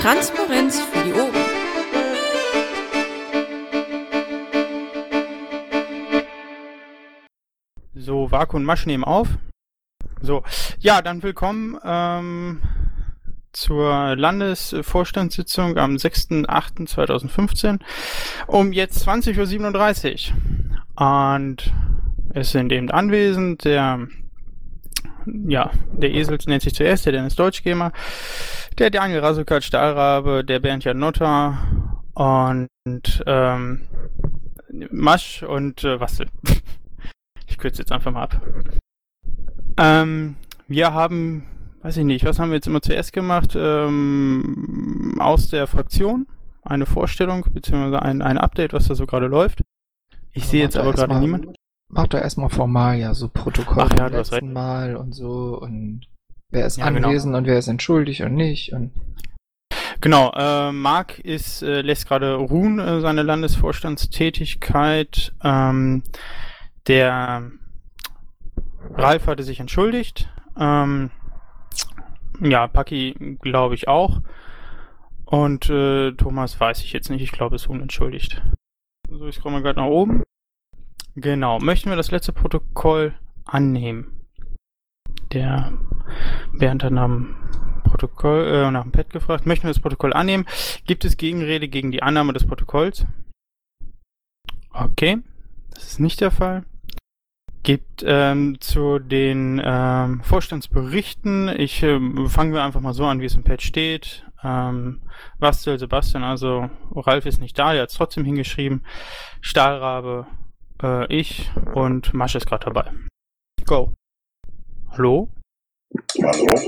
Transparenz für die Ohren. So, Vaku und Masch nehmen auf. So, ja, dann willkommen ähm, zur Landesvorstandssitzung am 6.8.2015 um jetzt 20.37 Uhr. Und es sind eben anwesend der ja, der Esel nennt sich zuerst, der Dennis Deutschgamer, der Daniel Rasukat Stahlrabe, der Bernd Janotta und ähm, Masch und äh, Wassel. ich kürze jetzt einfach mal ab. Ähm, wir haben, weiß ich nicht, was haben wir jetzt immer zuerst gemacht? Ähm, aus der Fraktion eine Vorstellung beziehungsweise ein, ein Update, was da so gerade läuft. Ich sehe jetzt aber gerade niemand. Mach doch erstmal formal, ja, so Protokoll Ach ja, letzten Mal und so und wer ist Ja, genau. anwesend und wer ist entschuldigt und nicht und Genau, äh, Marc ist, äh, lässt gerade ruhen, äh, seine Landesvorstandstätigkeit. Ähm, der Ralf hatte sich entschuldigt. Ähm, ja, Paki glaube ich auch. Und äh, Thomas weiß ich jetzt nicht, ich glaube, ist unentschuldigt. So, ich komme gerade nach oben. Genau, möchten wir das letzte Protokoll annehmen? Der Bernd hat nach dem Protokoll, äh, nach dem Pad gefragt. Möchten wir das Protokoll annehmen? Gibt es Gegenrede gegen die Annahme des Protokolls? Okay, das ist nicht der Fall. Gibt ähm, zu den ähm, Vorstandsberichten, ich ähm, fangen wir einfach mal so an, wie es im Pad steht. Ähm, Bastel, Sebastian, also Ralf ist nicht da, der hat es trotzdem hingeschrieben. Stahlrabe, äh, ich und Masch ist gerade dabei. Go. Hallo? Hallo?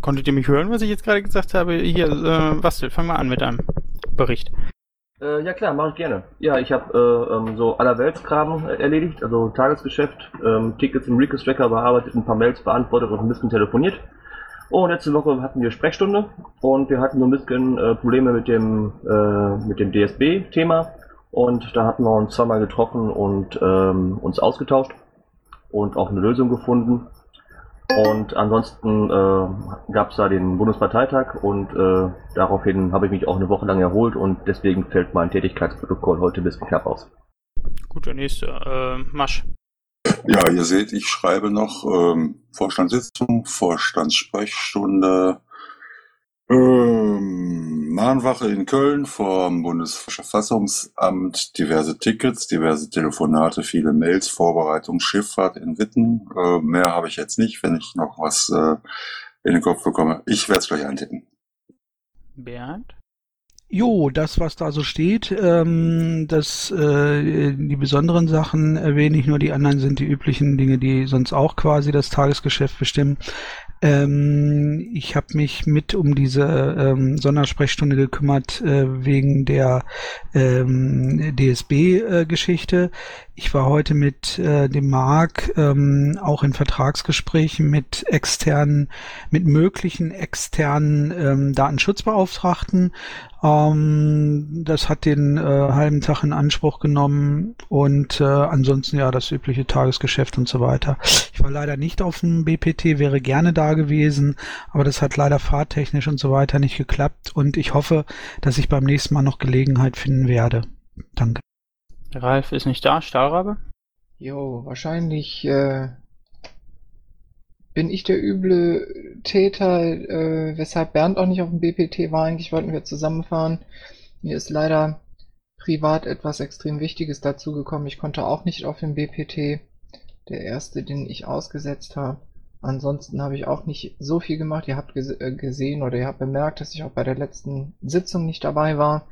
Konntet ihr mich hören, was ich jetzt gerade gesagt habe? Hier, äh, Bastel, fang mal an mit deinem Bericht. Äh, ja klar, mache ich gerne. Ja, ich habe äh, ähm, so allerweltskram äh, erledigt, also Tagesgeschäft, ähm, Tickets im Request-Tracker bearbeitet, ein paar Mails beantwortet und ein bisschen telefoniert. Und letzte Woche hatten wir Sprechstunde und wir hatten so ein bisschen äh, Probleme mit dem, äh, mit dem DSB-Thema. Und da hatten wir uns zweimal getroffen und ähm, uns ausgetauscht und auch eine Lösung gefunden. Und ansonsten äh, gab es da den Bundesparteitag und äh, daraufhin habe ich mich auch eine Woche lang erholt und deswegen fällt mein Tätigkeitsprotokoll heute ein bisschen knapp aus. Gut, der nächste, äh, Masch. Ja, ihr seht, ich schreibe noch ähm, Vorstandssitzung, Vorstandssprechstunde, ähm, Mahnwache in Köln vom Bundesverfassungsamt, diverse Tickets, diverse Telefonate, viele Mails, Vorbereitung, Schifffahrt in Witten. Äh, mehr habe ich jetzt nicht, wenn ich noch was äh, in den Kopf bekomme. Ich werde es gleich eintippen. Bernd? Jo, das, was da so steht, ähm, das, äh, die besonderen Sachen erwähne ich nur, die anderen sind die üblichen Dinge, die sonst auch quasi das Tagesgeschäft bestimmen. Ähm, ich habe mich mit um diese ähm, Sondersprechstunde gekümmert äh, wegen der ähm, DSB-Geschichte. Ich war heute mit äh, dem Marc ähm, auch in Vertragsgesprächen mit externen, mit möglichen externen ähm, Datenschutzbeauftragten. Ähm, das hat den äh, halben Tag in Anspruch genommen und äh, ansonsten ja das übliche Tagesgeschäft und so weiter. Ich war leider nicht auf dem BPT, wäre gerne da gewesen, aber das hat leider fahrtechnisch und so weiter nicht geklappt und ich hoffe, dass ich beim nächsten Mal noch Gelegenheit finden werde. Danke. Ralf ist nicht da, Stahlrabe? jo, wahrscheinlich äh, bin ich der üble Täter, äh, weshalb Bernd auch nicht auf dem BPT war. Eigentlich wollten wir zusammenfahren. Mir ist leider privat etwas extrem Wichtiges dazugekommen. Ich konnte auch nicht auf dem BPT. Der erste, den ich ausgesetzt habe. Ansonsten habe ich auch nicht so viel gemacht. Ihr habt gese äh, gesehen oder ihr habt bemerkt, dass ich auch bei der letzten Sitzung nicht dabei war.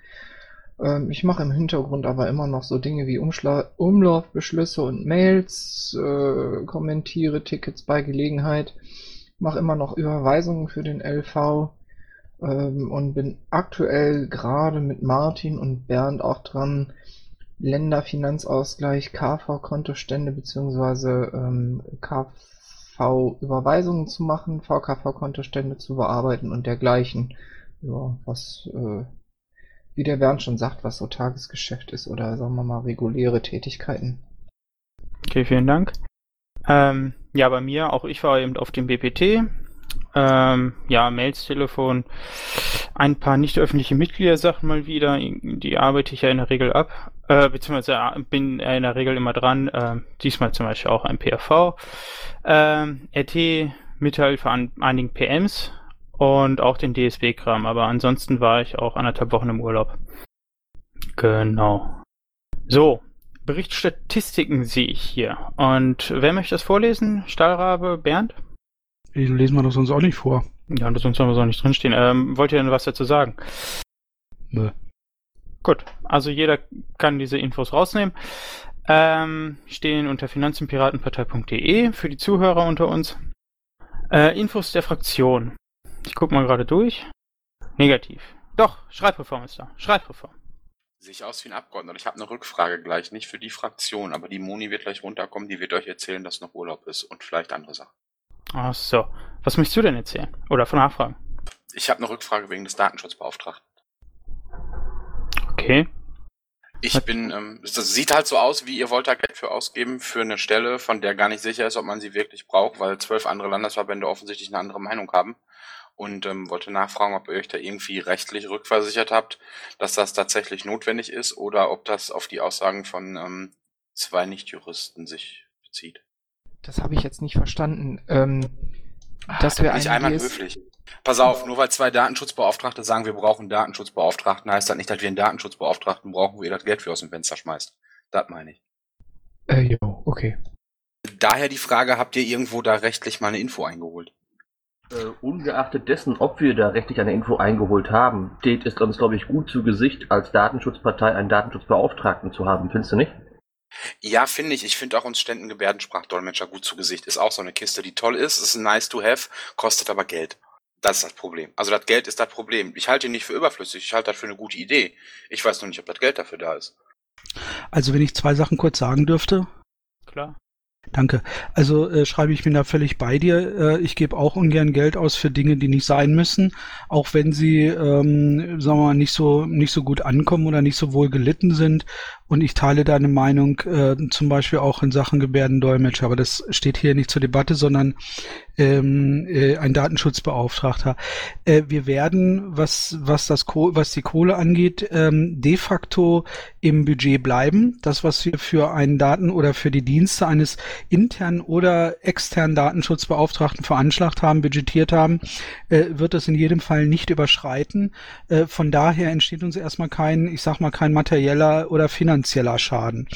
Ähm, ich mache im Hintergrund aber immer noch so Dinge wie Umschla Umlaufbeschlüsse und Mails, äh, kommentiere Tickets bei Gelegenheit, mache immer noch Überweisungen für den LV ähm, und bin aktuell gerade mit Martin und Bernd auch dran, Länderfinanzausgleich, KV-Kontostände beziehungsweise ähm, KV-Überweisungen zu machen, VKV-Kontostände zu bearbeiten und dergleichen. Ja, was, äh, wie der Bernd schon sagt, was so Tagesgeschäft ist oder sagen wir mal reguläre Tätigkeiten. Okay, vielen Dank. Ähm, ja, bei mir, auch ich war eben auf dem BPT. Ähm, ja, Mails, Telefon. ein paar nicht öffentliche Mitgliedersachen mal wieder. Die arbeite ich ja in der Regel ab, äh, beziehungsweise äh, bin in der Regel immer dran. Äh, diesmal zum Beispiel auch ein PRV. Ähm, RT, Mithilfe an einigen PMs und auch den DSB-Kram. Aber ansonsten war ich auch anderthalb Wochen im Urlaub. Genau. So, Berichtsstatistiken sehe ich hier. Und wer möchte das vorlesen? Stahlrabe, Bernd? Den lesen wir doch sonst auch nicht vor. Ja, und sonst haben wir es auch nicht drinstehen. Ähm, wollt ihr denn was dazu sagen? Nö. Gut, also jeder kann diese Infos rausnehmen. Ähm, stehen unter finanzenpiratenpartei.de für die Zuhörer unter uns. Äh, Infos der Fraktion. Ich guck mal gerade durch. Negativ. Doch, Schreibreform ist da. Schreibreform. Sehe ich aus wie ein Abgeordneter. Ich habe eine Rückfrage gleich, nicht für die Fraktion, aber die Moni wird gleich runterkommen, die wird euch erzählen, dass noch Urlaub ist und vielleicht andere Sachen. Ach so. Was möchtest du denn erzählen? Oder von nachfragen? Ich habe eine Rückfrage wegen des Datenschutzbeauftragten. Okay. Ich bin, ähm, es sieht halt so aus, wie ihr wollt da Geld für ausgeben, für eine Stelle, von der gar nicht sicher ist, ob man sie wirklich braucht, weil zwölf andere Landesverbände offensichtlich eine andere Meinung haben. Und ähm, wollte nachfragen, ob ihr euch da irgendwie rechtlich rückversichert habt, dass das tatsächlich notwendig ist oder ob das auf die Aussagen von ähm, zwei Nichtjuristen sich bezieht. Das habe ich jetzt nicht verstanden. Ähm, dass Ah, wir einen einmal höflich. Pass auf, nur weil zwei Datenschutzbeauftragte sagen, wir brauchen einen Datenschutzbeauftragten, heißt das nicht, dass wir einen Datenschutzbeauftragten brauchen, wo ihr das Geld für aus dem Fenster schmeißt. Das meine ich. Äh, jo, okay. Daher die Frage, habt ihr irgendwo da rechtlich mal eine Info eingeholt? Äh, ungeachtet dessen, ob wir da rechtlich eine Info eingeholt haben, steht es uns, glaube ich, gut zu Gesicht, als Datenschutzpartei einen Datenschutzbeauftragten zu haben, findest du nicht? Ja, finde ich. Ich finde auch uns ständen Gebärdensprachdolmetscher gut zu Gesicht. Ist auch so eine Kiste, die toll ist, ist nice to have, kostet aber Geld. Das ist das Problem. Also das Geld ist das Problem. Ich halte ihn nicht für überflüssig, ich halte das für eine gute Idee. Ich weiß nur nicht, ob das Geld dafür da ist. Also wenn ich zwei Sachen kurz sagen dürfte. Klar. Danke. Also äh, schreibe ich bin da völlig bei dir. Äh, ich gebe auch ungern Geld aus für Dinge, die nicht sein müssen, auch wenn sie, ähm, sagen wir mal, nicht so nicht so gut ankommen oder nicht so wohl gelitten sind. Und ich teile deine Meinung äh, zum Beispiel auch in Sachen Gebärdendolmetscher, aber das steht hier nicht zur Debatte, sondern ähm, äh, ein Datenschutzbeauftragter. Äh, wir werden, was was das Koh was die Kohle angeht, ähm, de facto im Budget bleiben. Das, was wir für einen Daten oder für die Dienste eines internen oder externen Datenschutzbeauftragten veranschlagt haben, budgetiert haben, äh, wird das in jedem Fall nicht überschreiten. Äh, von daher entsteht uns erstmal kein, ich sag mal, kein materieller oder finanzieller Schaden.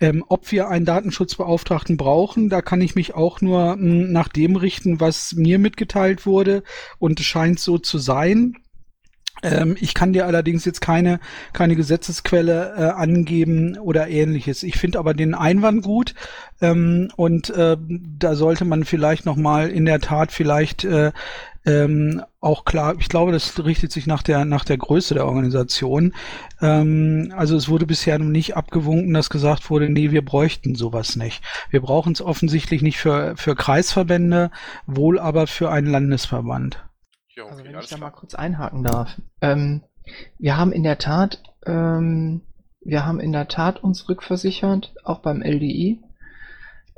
Ähm, ob wir einen Datenschutzbeauftragten brauchen, da kann ich mich auch nur mh, nach dem richten, was mir mitgeteilt wurde. Und es scheint so zu sein. Ähm, ich kann dir allerdings jetzt keine, keine Gesetzesquelle äh, angeben oder ähnliches. Ich finde aber den Einwand gut ähm, und äh, da sollte man vielleicht nochmal in der Tat vielleicht äh, ähm, auch klar, ich glaube, das richtet sich nach der, nach der Größe der Organisation. Ähm, also es wurde bisher noch nicht abgewunken, dass gesagt wurde, nee, wir bräuchten sowas nicht. Wir brauchen es offensichtlich nicht für, für Kreisverbände, wohl aber für einen Landesverband. Jo, Also okay, wenn alles ich da klar. mal kurz einhaken darf. Ähm, wir haben in der Tat, ähm, wir haben in der Tat uns rückversichert, auch beim LDI.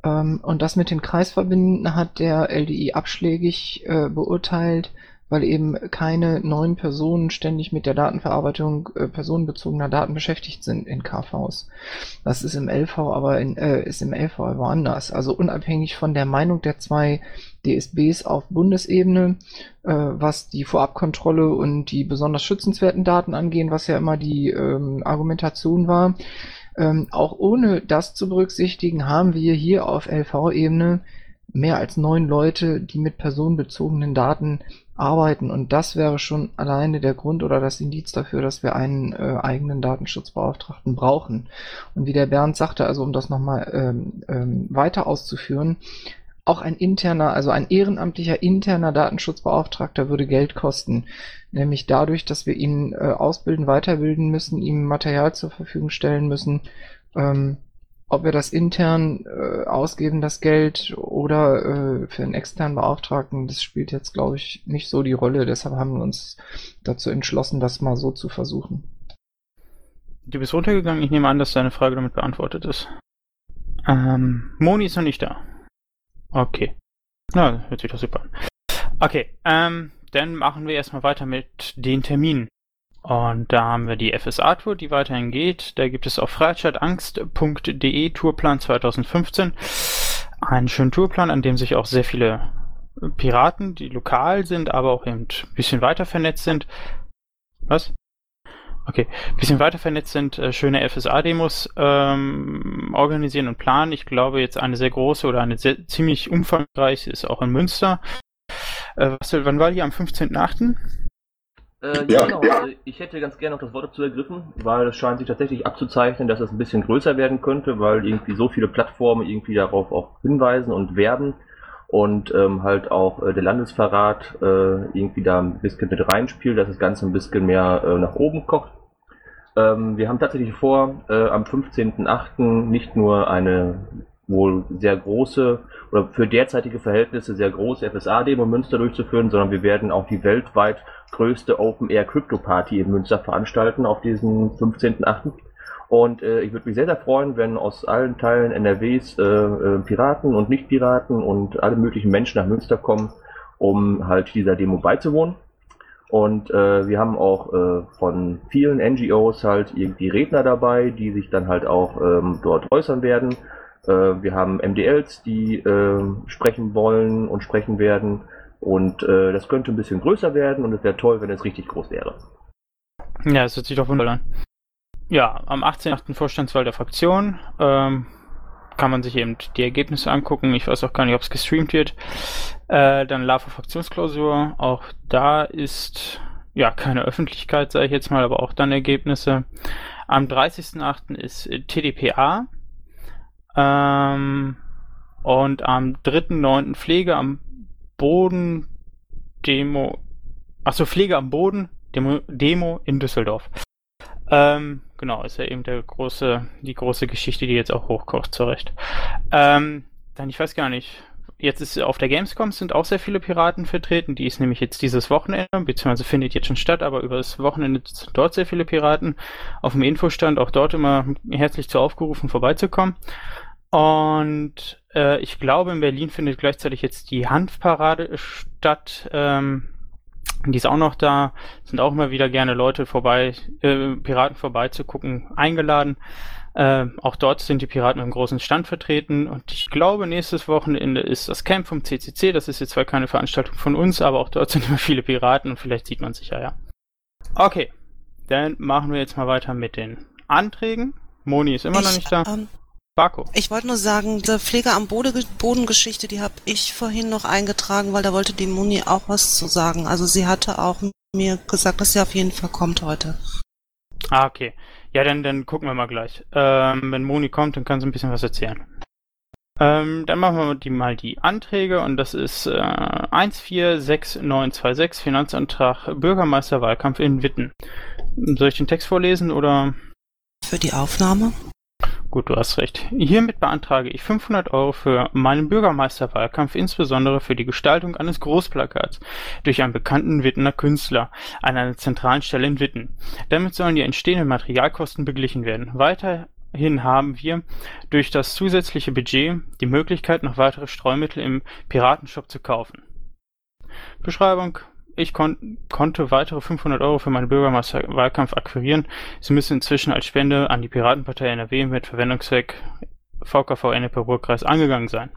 Ähm, und das mit den Kreisverbänden hat der LDI abschlägig äh, beurteilt, weil eben keine neuen Personen ständig mit der Datenverarbeitung äh, personenbezogener Daten beschäftigt sind in KVs. Das ist im LV aber in, äh, ist im LV aber anders. Also unabhängig von der Meinung der zwei DSBs auf Bundesebene, äh, was die Vorabkontrolle und die besonders schützenswerten Daten angehen, was ja immer die ähm, Argumentation war. Ähm, auch ohne das zu berücksichtigen, haben wir hier auf LV-Ebene mehr als neun Leute, die mit personenbezogenen Daten arbeiten. Und das wäre schon alleine der Grund oder das Indiz dafür, dass wir einen äh, eigenen Datenschutzbeauftragten brauchen. Und wie der Bernd sagte, also um das nochmal ähm, ähm, weiter auszuführen, auch ein interner, also ein ehrenamtlicher interner Datenschutzbeauftragter würde Geld kosten. Nämlich dadurch, dass wir ihn äh, ausbilden, weiterbilden müssen, ihm Material zur Verfügung stellen müssen. Ähm, ob wir das intern äh, ausgeben, das Geld, oder äh, für einen externen Beauftragten, das spielt jetzt, glaube ich, nicht so die Rolle. Deshalb haben wir uns dazu entschlossen, das mal so zu versuchen. Du bist runtergegangen. Ich nehme an, dass deine Frage damit beantwortet ist. Ähm, Moni ist noch nicht da. Okay. Na, hört sich doch super an. Okay, ähm, dann machen wir erstmal weiter mit den Terminen. Und da haben wir die FSA-Tour, die weiterhin geht. Da gibt es auf freizeitangst.de Tourplan 2015 einen schönen Tourplan, an dem sich auch sehr viele Piraten, die lokal sind, aber auch eben ein bisschen weiter vernetzt sind. Was? Okay, ein bisschen weiter vernetzt sind, äh, schöne FSA-Demos ähm, organisieren und planen. Ich glaube, jetzt eine sehr große oder eine sehr, ziemlich umfangreiche ist auch in Münster. Äh, was, wann war die? Am 15.8.? Äh, ja, genau. Also ich hätte ganz gerne noch das Wort dazu ergriffen, weil es scheint sich tatsächlich abzuzeichnen, dass es ein bisschen größer werden könnte, weil irgendwie so viele Plattformen irgendwie darauf auch hinweisen und werben und ähm, halt auch äh, der Landesverrat äh, irgendwie da ein bisschen mit reinspielt, dass das Ganze ein bisschen mehr äh, nach oben kocht. Ähm, wir haben tatsächlich vor, äh, am 15.08. nicht nur eine wohl sehr große oder für derzeitige Verhältnisse sehr große FSA-Demo in Münster durchzuführen, sondern wir werden auch die weltweit größte Open-Air-Crypto-Party in Münster veranstalten auf diesen 15.08. Und äh, ich würde mich sehr, sehr freuen, wenn aus allen Teilen NRWs äh, äh, Piraten und Nicht-Piraten und alle möglichen Menschen nach Münster kommen, um halt dieser Demo beizuwohnen. Und äh, wir haben auch äh, von vielen NGOs halt irgendwie Redner dabei, die sich dann halt auch ähm, dort äußern werden. Äh, wir haben MDLs, die äh, sprechen wollen und sprechen werden. Und äh, das könnte ein bisschen größer werden und es wäre toll, wenn es richtig groß wäre. Ja, das hört sich doch wunderbar an. Ja, am 18.8. Vorstandswahl der Fraktion. Ähm, kann man sich eben die Ergebnisse angucken. Ich weiß auch gar nicht, ob es gestreamt wird. Äh, dann LAFA Fraktionsklausur. Auch da ist ja keine Öffentlichkeit, sage ich jetzt mal, aber auch dann Ergebnisse. Am 30.8. ist TDPA. Ähm, und am 3.9. Pflege am Boden Demo. Achso, Pflege am Boden Demo, Demo in Düsseldorf. Ähm, genau, ist ja eben der große, die große Geschichte, die jetzt auch hochkocht, zurecht. Ähm, dann, ich weiß gar nicht, jetzt ist auf der Gamescom sind auch sehr viele Piraten vertreten, die ist nämlich jetzt dieses Wochenende, beziehungsweise findet jetzt schon statt, aber über das Wochenende sind dort sehr viele Piraten. Auf dem Infostand auch dort immer herzlich zu aufgerufen, vorbeizukommen. Und äh, ich glaube, in Berlin findet gleichzeitig jetzt die Hanfparade statt. Ähm, die ist auch noch da, sind auch immer wieder gerne Leute vorbei, äh, Piraten vorbeizugucken, eingeladen. Äh, auch dort sind die Piraten einem großen Stand vertreten und ich glaube, nächstes Wochenende ist das Camp vom CCC. Das ist jetzt zwar keine Veranstaltung von uns, aber auch dort sind immer viele Piraten und vielleicht sieht man sich ja, ja. Okay, dann machen wir jetzt mal weiter mit den Anträgen. Moni ist immer ich, noch nicht da. Ähm, Barco. Ich wollte nur sagen, diese Pflege am Bodengeschichte, die habe ich vorhin noch eingetragen, weil da wollte die Moni auch was zu sagen. Also sie hatte auch mir gesagt, dass sie auf jeden Fall kommt heute. Ah, okay. Ja, dann, dann gucken wir mal gleich. Ähm, wenn Moni kommt, dann kann sie ein bisschen was erzählen. Ähm, dann machen wir die, mal die Anträge und das ist äh, 146926 Finanzantrag Bürgermeisterwahlkampf in Witten. Soll ich den Text vorlesen oder? Für die Aufnahme? Gut, du hast recht. Hiermit beantrage ich 500 Euro für meinen Bürgermeisterwahlkampf, insbesondere für die Gestaltung eines Großplakats durch einen bekannten Wittener Künstler an einer zentralen Stelle in Witten. Damit sollen die entstehenden Materialkosten beglichen werden. Weiterhin haben wir durch das zusätzliche Budget die Möglichkeit, noch weitere Streumittel im Piratenshop zu kaufen. Beschreibung ich kon konnte weitere 500 Euro für meinen Bürgermeisterwahlkampf akquirieren. Sie müssen inzwischen als Spende an die Piratenpartei NRW mit Verwendungszweck VKV Ennepe Ruhrkreis angegangen sein.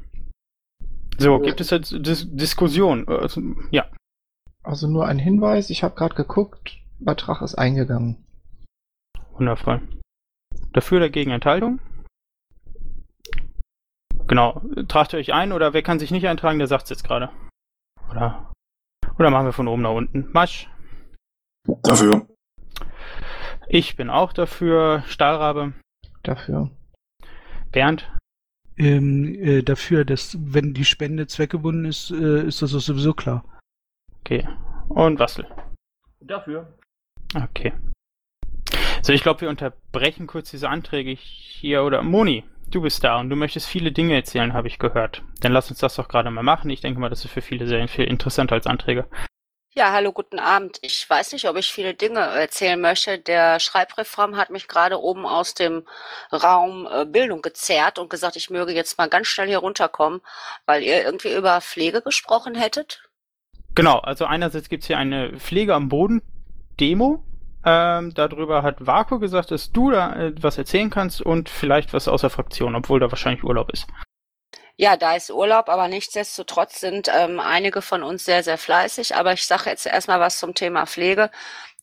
So, gibt es jetzt Dis Diskussion? Also, ja. Also nur ein Hinweis, ich habe gerade geguckt, Betrag ist eingegangen. Wundervoll. Dafür dagegen Enthaltung? Genau. Tragt ihr euch ein oder wer kann sich nicht eintragen, der sagt es jetzt gerade. Oder oder machen wir von oben nach unten? Masch. Dafür. Ich bin auch dafür. Stahlrabe. Dafür. Bernd. Ähm, äh, dafür, dass wenn die Spende zweckgebunden ist, äh, ist das auch sowieso klar. Okay. Und Wassel. Dafür. Okay. So, ich glaube, wir unterbrechen kurz diese Anträge hier. Oder Moni, du bist da und du möchtest viele Dinge erzählen, habe ich gehört. Dann lass uns das doch gerade mal machen. Ich denke mal, das ist für viele sehr viel interessanter als Anträge. Ja, hallo, guten Abend. Ich weiß nicht, ob ich viele Dinge erzählen möchte. Der Schreibreform hat mich gerade oben aus dem Raum äh, Bildung gezerrt und gesagt, ich möge jetzt mal ganz schnell hier runterkommen, weil ihr irgendwie über Pflege gesprochen hättet. Genau, also einerseits gibt's hier eine Pflege am Boden Demo. Ähm, darüber hat Vaku gesagt, dass du da äh, was erzählen kannst und vielleicht was aus der Fraktion, obwohl da wahrscheinlich Urlaub ist. Ja, da ist Urlaub, aber nichtsdestotrotz sind ähm, einige von uns sehr, sehr fleißig. Aber ich sage jetzt erstmal was zum Thema Pflege.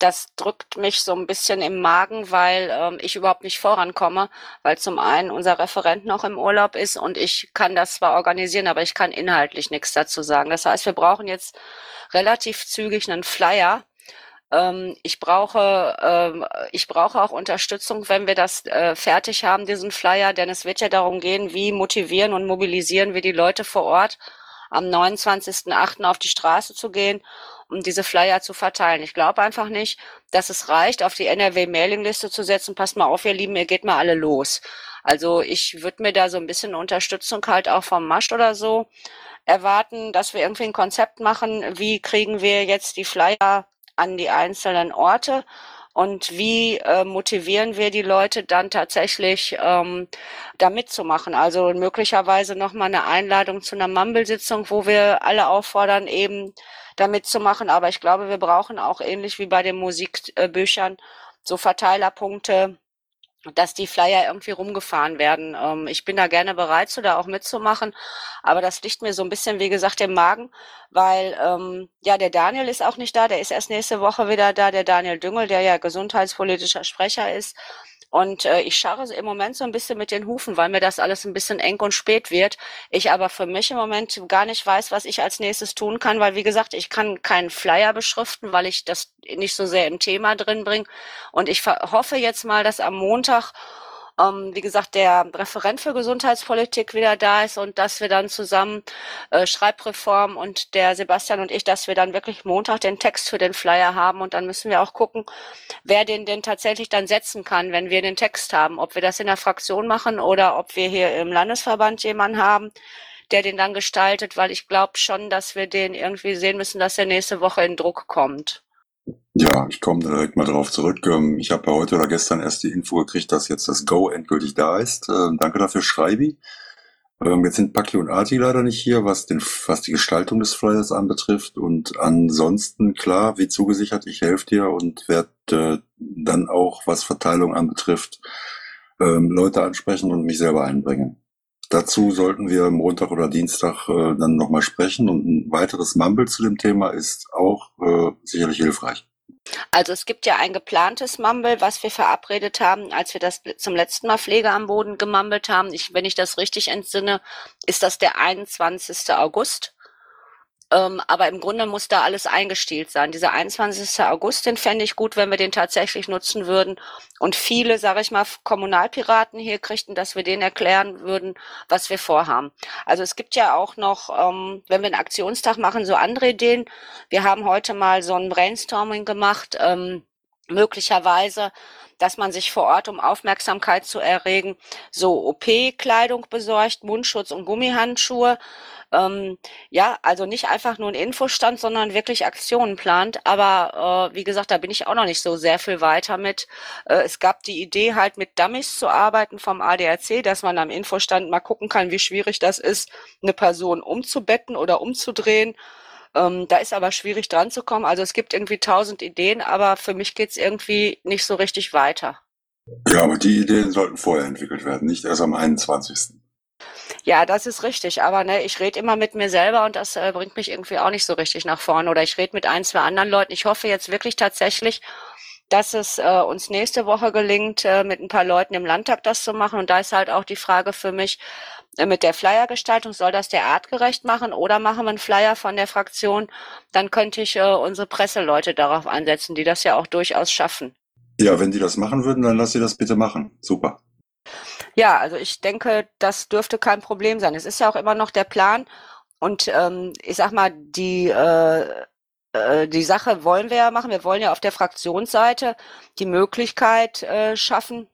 Das drückt mich so ein bisschen im Magen, weil ähm, ich überhaupt nicht vorankomme, weil zum einen unser Referent noch im Urlaub ist und ich kann das zwar organisieren, aber ich kann inhaltlich nichts dazu sagen. Das heißt, wir brauchen jetzt relativ zügig einen Flyer, ähm, ich brauche, ähm, ich brauche auch Unterstützung, wenn wir das äh, fertig haben, diesen Flyer, denn es wird ja darum gehen, wie motivieren und mobilisieren wir die Leute vor Ort, am 29.08. auf die Straße zu gehen, um diese Flyer zu verteilen. Ich glaube einfach nicht, dass es reicht, auf die NRW-Mailingliste zu setzen, passt mal auf, ihr Lieben, ihr geht mal alle los. Also ich würde mir da so ein bisschen Unterstützung halt auch vom Masch oder so erwarten, dass wir irgendwie ein Konzept machen, wie kriegen wir jetzt die Flyer an die einzelnen Orte und wie äh, motivieren wir die Leute dann tatsächlich ähm, da mitzumachen? Also möglicherweise nochmal eine Einladung zu einer Mumble-Sitzung, wo wir alle auffordern, eben da mitzumachen. Aber ich glaube, wir brauchen auch ähnlich wie bei den Musikbüchern so Verteilerpunkte, dass die Flyer irgendwie rumgefahren werden. Ähm, ich bin da gerne bereit zu, da auch mitzumachen, aber das liegt mir so ein bisschen, wie gesagt, im Magen, weil ähm, ja, der Daniel ist auch nicht da, der ist erst nächste Woche wieder da, der Daniel Düngel, der ja gesundheitspolitischer Sprecher ist. Und äh, ich scharre im Moment so ein bisschen mit den Hufen, weil mir das alles ein bisschen eng und spät wird. Ich aber für mich im Moment gar nicht weiß, was ich als nächstes tun kann, weil wie gesagt, ich kann keinen Flyer beschriften, weil ich das nicht so sehr im Thema drin bringe. Und ich hoffe jetzt mal, dass am Montag ähm, wie gesagt, der Referent für Gesundheitspolitik wieder da ist und dass wir dann zusammen äh, Schreibreform und der Sebastian und ich, dass wir dann wirklich Montag den Text für den Flyer haben und dann müssen wir auch gucken, wer den denn tatsächlich dann setzen kann, wenn wir den Text haben, ob wir das in der Fraktion machen oder ob wir hier im Landesverband jemanden haben, der den dann gestaltet, weil ich glaube schon, dass wir den irgendwie sehen müssen, dass er nächste Woche in Druck kommt. Ja, ich komme direkt mal darauf zurück. Ähm, ich habe heute oder gestern erst die Info gekriegt, dass jetzt das Go endgültig da ist. Ähm, danke dafür, Schreibi. Ähm, jetzt sind Paki und Arti leider nicht hier, was, den, was die Gestaltung des Flyers anbetrifft. Und ansonsten, klar, wie zugesichert, ich helfe dir und werde äh, dann auch, was Verteilung anbetrifft, Leute ansprechen und mich selber einbringen. Dazu sollten wir Montag oder Dienstag äh, dann nochmal sprechen und ein weiteres Mumble zu dem Thema ist auch äh, sicherlich hilfreich. Also es gibt ja ein geplantes Mumble, was wir verabredet haben, als wir das zum letzten Mal Pflege am Boden gemumbelt haben. Ich, wenn ich das richtig entsinne, ist das der 21. August. Ähm, aber im Grunde muss da alles eingestielt sein. Dieser 21. August, den fände ich gut, wenn wir den tatsächlich nutzen würden. Und viele, sage ich mal, Kommunalpiraten hier kriegten, dass wir denen erklären würden, was wir vorhaben. Also es gibt ja auch noch, ähm, wenn wir einen Aktionstag machen, so andere Ideen. Wir haben heute mal so ein Brainstorming gemacht. Ähm, möglicherweise dass man sich vor Ort, um Aufmerksamkeit zu erregen, so OP-Kleidung besorgt, Mundschutz und Gummihandschuhe. Ähm, ja, also nicht einfach nur ein Infostand, sondern wirklich Aktionen plant. Aber äh, wie gesagt, da bin ich auch noch nicht so sehr viel weiter mit. Äh, es gab die Idee, halt mit Dummies zu arbeiten vom ADAC, dass man am Infostand mal gucken kann, wie schwierig das ist, eine Person umzubetten oder umzudrehen. Ähm, da ist aber schwierig dran zu kommen. Also es gibt irgendwie tausend Ideen, aber für mich geht's irgendwie nicht so richtig weiter. Ja, aber die Ideen sollten vorher entwickelt werden, nicht erst am 21. Ja, das ist richtig. Aber ne, ich rede immer mit mir selber und das äh, bringt mich irgendwie auch nicht so richtig nach vorne. Oder ich rede mit ein, zwei anderen Leuten. Ich hoffe jetzt wirklich tatsächlich, dass es äh, uns nächste Woche gelingt, äh, mit ein paar Leuten im Landtag das zu machen. Und da ist halt auch die Frage für mich, äh, mit der Flyergestaltung, soll das der artgerecht machen oder machen wir einen Flyer von der Fraktion? Dann könnte ich äh, unsere Presseleute darauf einsetzen, die das ja auch durchaus schaffen. Ja, wenn die das machen würden, dann lass sie das bitte machen. Super. Ja, also ich denke, das dürfte kein Problem sein. Es ist ja auch immer noch der Plan. Und ähm, ich sag mal, die, äh, äh, die Sache wollen wir ja machen. Wir wollen ja auf der Fraktionsseite die Möglichkeit äh, schaffen,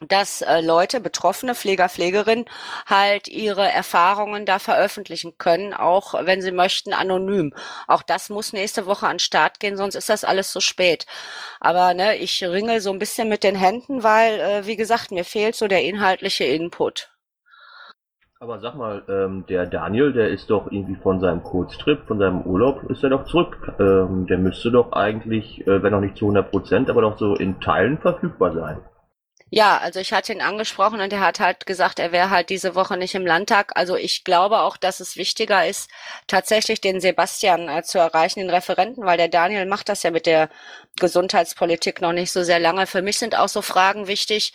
dass äh, Leute, betroffene Pfleger, Pflegerinnen halt ihre Erfahrungen da veröffentlichen können, auch wenn sie möchten, anonym. Auch das muss nächste Woche an Start gehen, sonst ist das alles zu spät. Aber ne, ich ringe so ein bisschen mit den Händen, weil, äh, wie gesagt, mir fehlt so der inhaltliche Input. Aber sag mal, ähm, der Daniel, der ist doch irgendwie von seinem Kurztrip, von seinem Urlaub, ist er doch zurück. Ähm, der müsste doch eigentlich, äh, wenn noch nicht zu 100 Prozent, aber doch so in Teilen verfügbar sein. Ja, also ich hatte ihn angesprochen und er hat halt gesagt, er wäre halt diese Woche nicht im Landtag. Also ich glaube auch, dass es wichtiger ist, tatsächlich den Sebastian äh, zu erreichen, den Referenten, weil der Daniel macht das ja mit der Gesundheitspolitik noch nicht so sehr lange. Für mich sind auch so Fragen wichtig,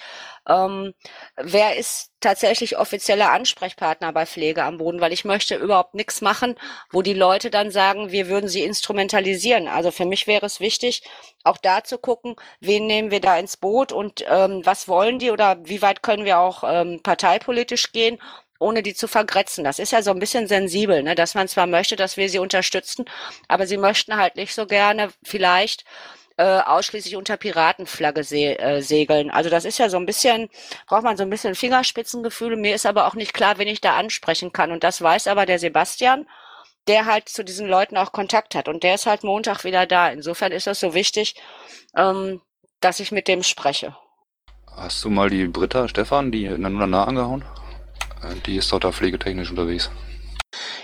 ähm, wer ist tatsächlich offizieller Ansprechpartner bei Pflege am Boden, weil ich möchte überhaupt nichts machen, wo die Leute dann sagen, wir würden sie instrumentalisieren. Also für mich wäre es wichtig, auch da zu gucken, wen nehmen wir da ins Boot und ähm, was wollen die oder wie weit können wir auch ähm, parteipolitisch gehen ohne die zu vergrätzen. Das ist ja so ein bisschen sensibel, ne? dass man zwar möchte, dass wir sie unterstützen, aber sie möchten halt nicht so gerne vielleicht äh, ausschließlich unter Piratenflagge se äh, segeln. Also das ist ja so ein bisschen, braucht man so ein bisschen Fingerspitzengefühle. Mir ist aber auch nicht klar, wen ich da ansprechen kann. Und das weiß aber der Sebastian, der halt zu diesen Leuten auch Kontakt hat. Und der ist halt Montag wieder da. Insofern ist das so wichtig, ähm, dass ich mit dem spreche. Hast du mal die Britta Stefan, die in der Nuna angehauen? Äh, die ist dort da pflegetechnisch unterwegs.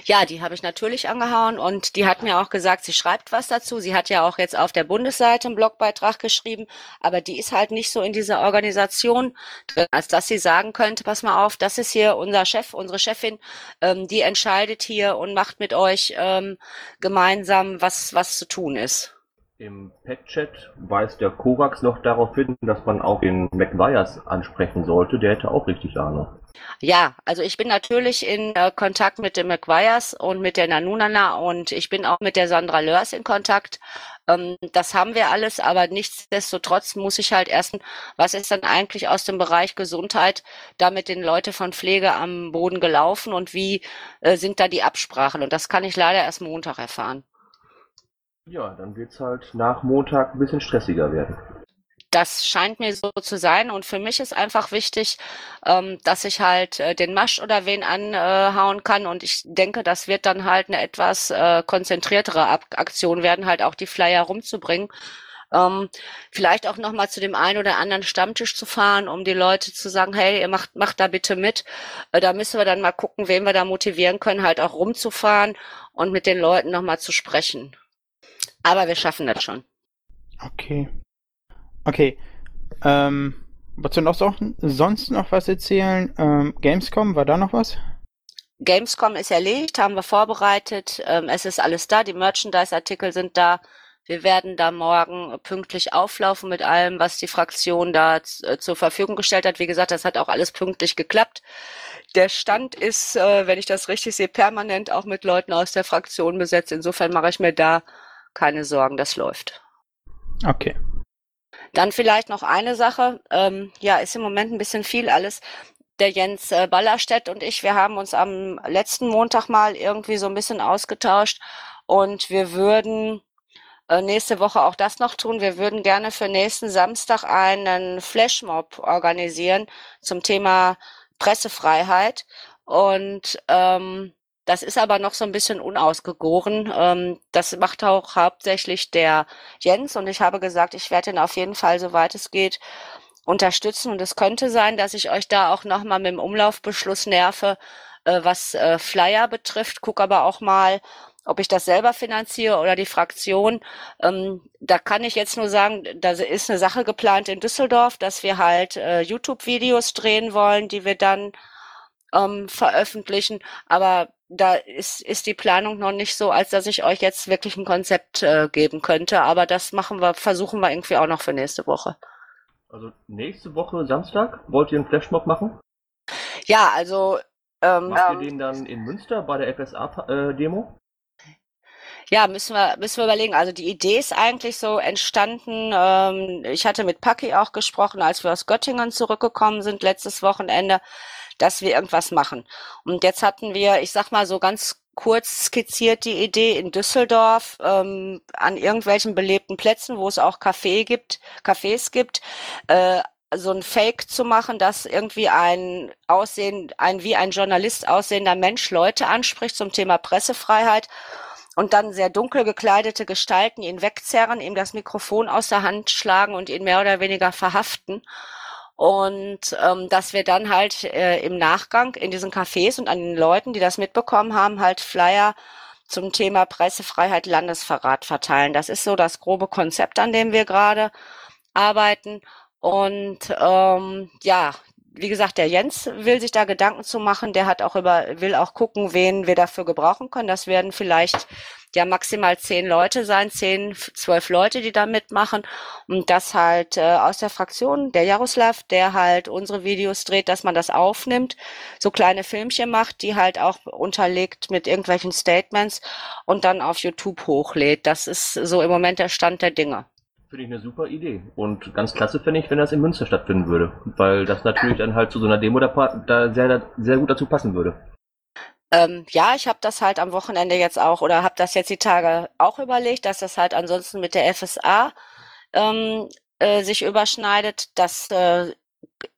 Ja, die habe ich natürlich angehauen und die hat mir auch gesagt, sie schreibt was dazu. Sie hat ja auch jetzt auf der Bundesseite einen Blogbeitrag geschrieben, aber die ist halt nicht so in dieser Organisation drin, als dass sie sagen könnte, pass mal auf, das ist hier unser Chef, unsere Chefin, ähm, die entscheidet hier und macht mit euch ähm, gemeinsam, was, was zu tun ist. Im Pet-Chat weist der Kovacs noch darauf hin, dass man auch den McViers ansprechen sollte. Der hätte auch richtig Ahnung. Ja, also ich bin natürlich in äh, Kontakt mit dem McGuire's und mit der Nanunana und ich bin auch mit der Sandra Lörs in Kontakt. Ähm, das haben wir alles, aber nichtsdestotrotz muss ich halt erst, was ist dann eigentlich aus dem Bereich Gesundheit da mit den Leuten von Pflege am Boden gelaufen und wie äh, sind da die Absprachen? Und das kann ich leider erst Montag erfahren. Ja, dann wird's halt nach Montag ein bisschen stressiger werden das scheint mir so zu sein. Und für mich ist einfach wichtig, ähm, dass ich halt äh, den Masch oder wen anhauen kann. Und ich denke, das wird dann halt eine etwas äh, konzentriertere Ab Aktion werden, halt auch die Flyer rumzubringen. Ähm, vielleicht auch nochmal zu dem einen oder anderen Stammtisch zu fahren, um die Leute zu sagen, hey, ihr macht, macht da bitte mit. Äh, da müssen wir dann mal gucken, wen wir da motivieren können, halt auch rumzufahren und mit den Leuten nochmal zu sprechen. Aber wir schaffen das schon. Okay. Okay. Ähm, wolltest du noch so, sonst noch was erzählen? Ähm, Gamescom, war da noch was? Gamescom ist erledigt, haben wir vorbereitet. Ähm, es ist alles da, die Merchandise-Artikel sind da. Wir werden da morgen pünktlich auflaufen mit allem, was die Fraktion da äh, zur Verfügung gestellt hat. Wie gesagt, das hat auch alles pünktlich geklappt. Der Stand ist, äh, wenn ich das richtig sehe, permanent auch mit Leuten aus der Fraktion besetzt. Insofern mache ich mir da keine Sorgen, das läuft. Okay. Dann vielleicht noch eine Sache. Ähm, ja, ist im Moment ein bisschen viel alles. Der Jens äh, Ballerstedt und ich, wir haben uns am letzten Montag mal irgendwie so ein bisschen ausgetauscht und wir würden äh, nächste Woche auch das noch tun. Wir würden gerne für nächsten Samstag einen Flashmob organisieren zum Thema Pressefreiheit. Und ähm, das ist aber noch so ein bisschen unausgegoren. Ähm, das macht auch hauptsächlich der Jens und ich habe gesagt, ich werde ihn auf jeden Fall, soweit es geht, unterstützen. Und es könnte sein, dass ich euch da auch nochmal mit dem Umlaufbeschluss nerve, äh, was äh, Flyer betrifft. Guck aber auch mal, ob ich das selber finanziere oder die Fraktion. Ähm, da kann ich jetzt nur sagen, da ist eine Sache geplant in Düsseldorf, dass wir halt äh, YouTube-Videos drehen wollen, die wir dann ähm, veröffentlichen. Aber da ist, ist die Planung noch nicht so, als dass ich euch jetzt wirklich ein Konzept äh, geben könnte. Aber das machen wir, versuchen wir irgendwie auch noch für nächste Woche. Also nächste Woche Samstag wollt ihr einen Flashmob machen? Ja, also ähm, Macht ihr den dann in Münster bei der FSA-Demo? Ja, müssen wir, müssen wir überlegen. Also die Idee ist eigentlich so entstanden. Ähm, ich hatte mit Paki auch gesprochen, als wir aus Göttingen zurückgekommen sind letztes Wochenende dass wir irgendwas machen. Und jetzt hatten wir, ich sag mal so ganz kurz skizziert die Idee in Düsseldorf ähm, an irgendwelchen belebten Plätzen, wo es auch Café gibt, Cafés gibt, äh, so ein Fake zu machen, dass irgendwie ein aussehen, ein wie ein Journalist aussehender Mensch Leute anspricht zum Thema Pressefreiheit und dann sehr dunkel gekleidete Gestalten ihn wegzerren, ihm das Mikrofon aus der Hand schlagen und ihn mehr oder weniger verhaften. Und ähm, dass wir dann halt äh, im Nachgang in diesen Cafés und an den Leuten, die das mitbekommen haben, halt Flyer zum Thema Pressefreiheit, Landesverrat verteilen. Das ist so das grobe Konzept, an dem wir gerade arbeiten. Und ähm, ja, wie gesagt, der Jens will sich da Gedanken zu machen. Der hat auch über, will auch gucken, wen wir dafür gebrauchen können. Das werden vielleicht ja maximal zehn Leute sein, zehn, zwölf Leute, die da mitmachen. Und das halt äh, aus der Fraktion, der Jaroslav, der halt unsere Videos dreht, dass man das aufnimmt, so kleine Filmchen macht, die halt auch unterlegt mit irgendwelchen Statements und dann auf YouTube hochlädt. Das ist so im Moment der Stand der Dinge. Finde ich eine super Idee. Und ganz klasse finde ich, wenn das in Münster stattfinden würde. Weil das natürlich dann halt zu so einer Demo da, da sehr, sehr gut dazu passen würde. Ähm, ja, ich habe das halt am Wochenende jetzt auch oder habe das jetzt die Tage auch überlegt, dass das halt ansonsten mit der FSA ähm, äh, sich überschneidet. Das äh,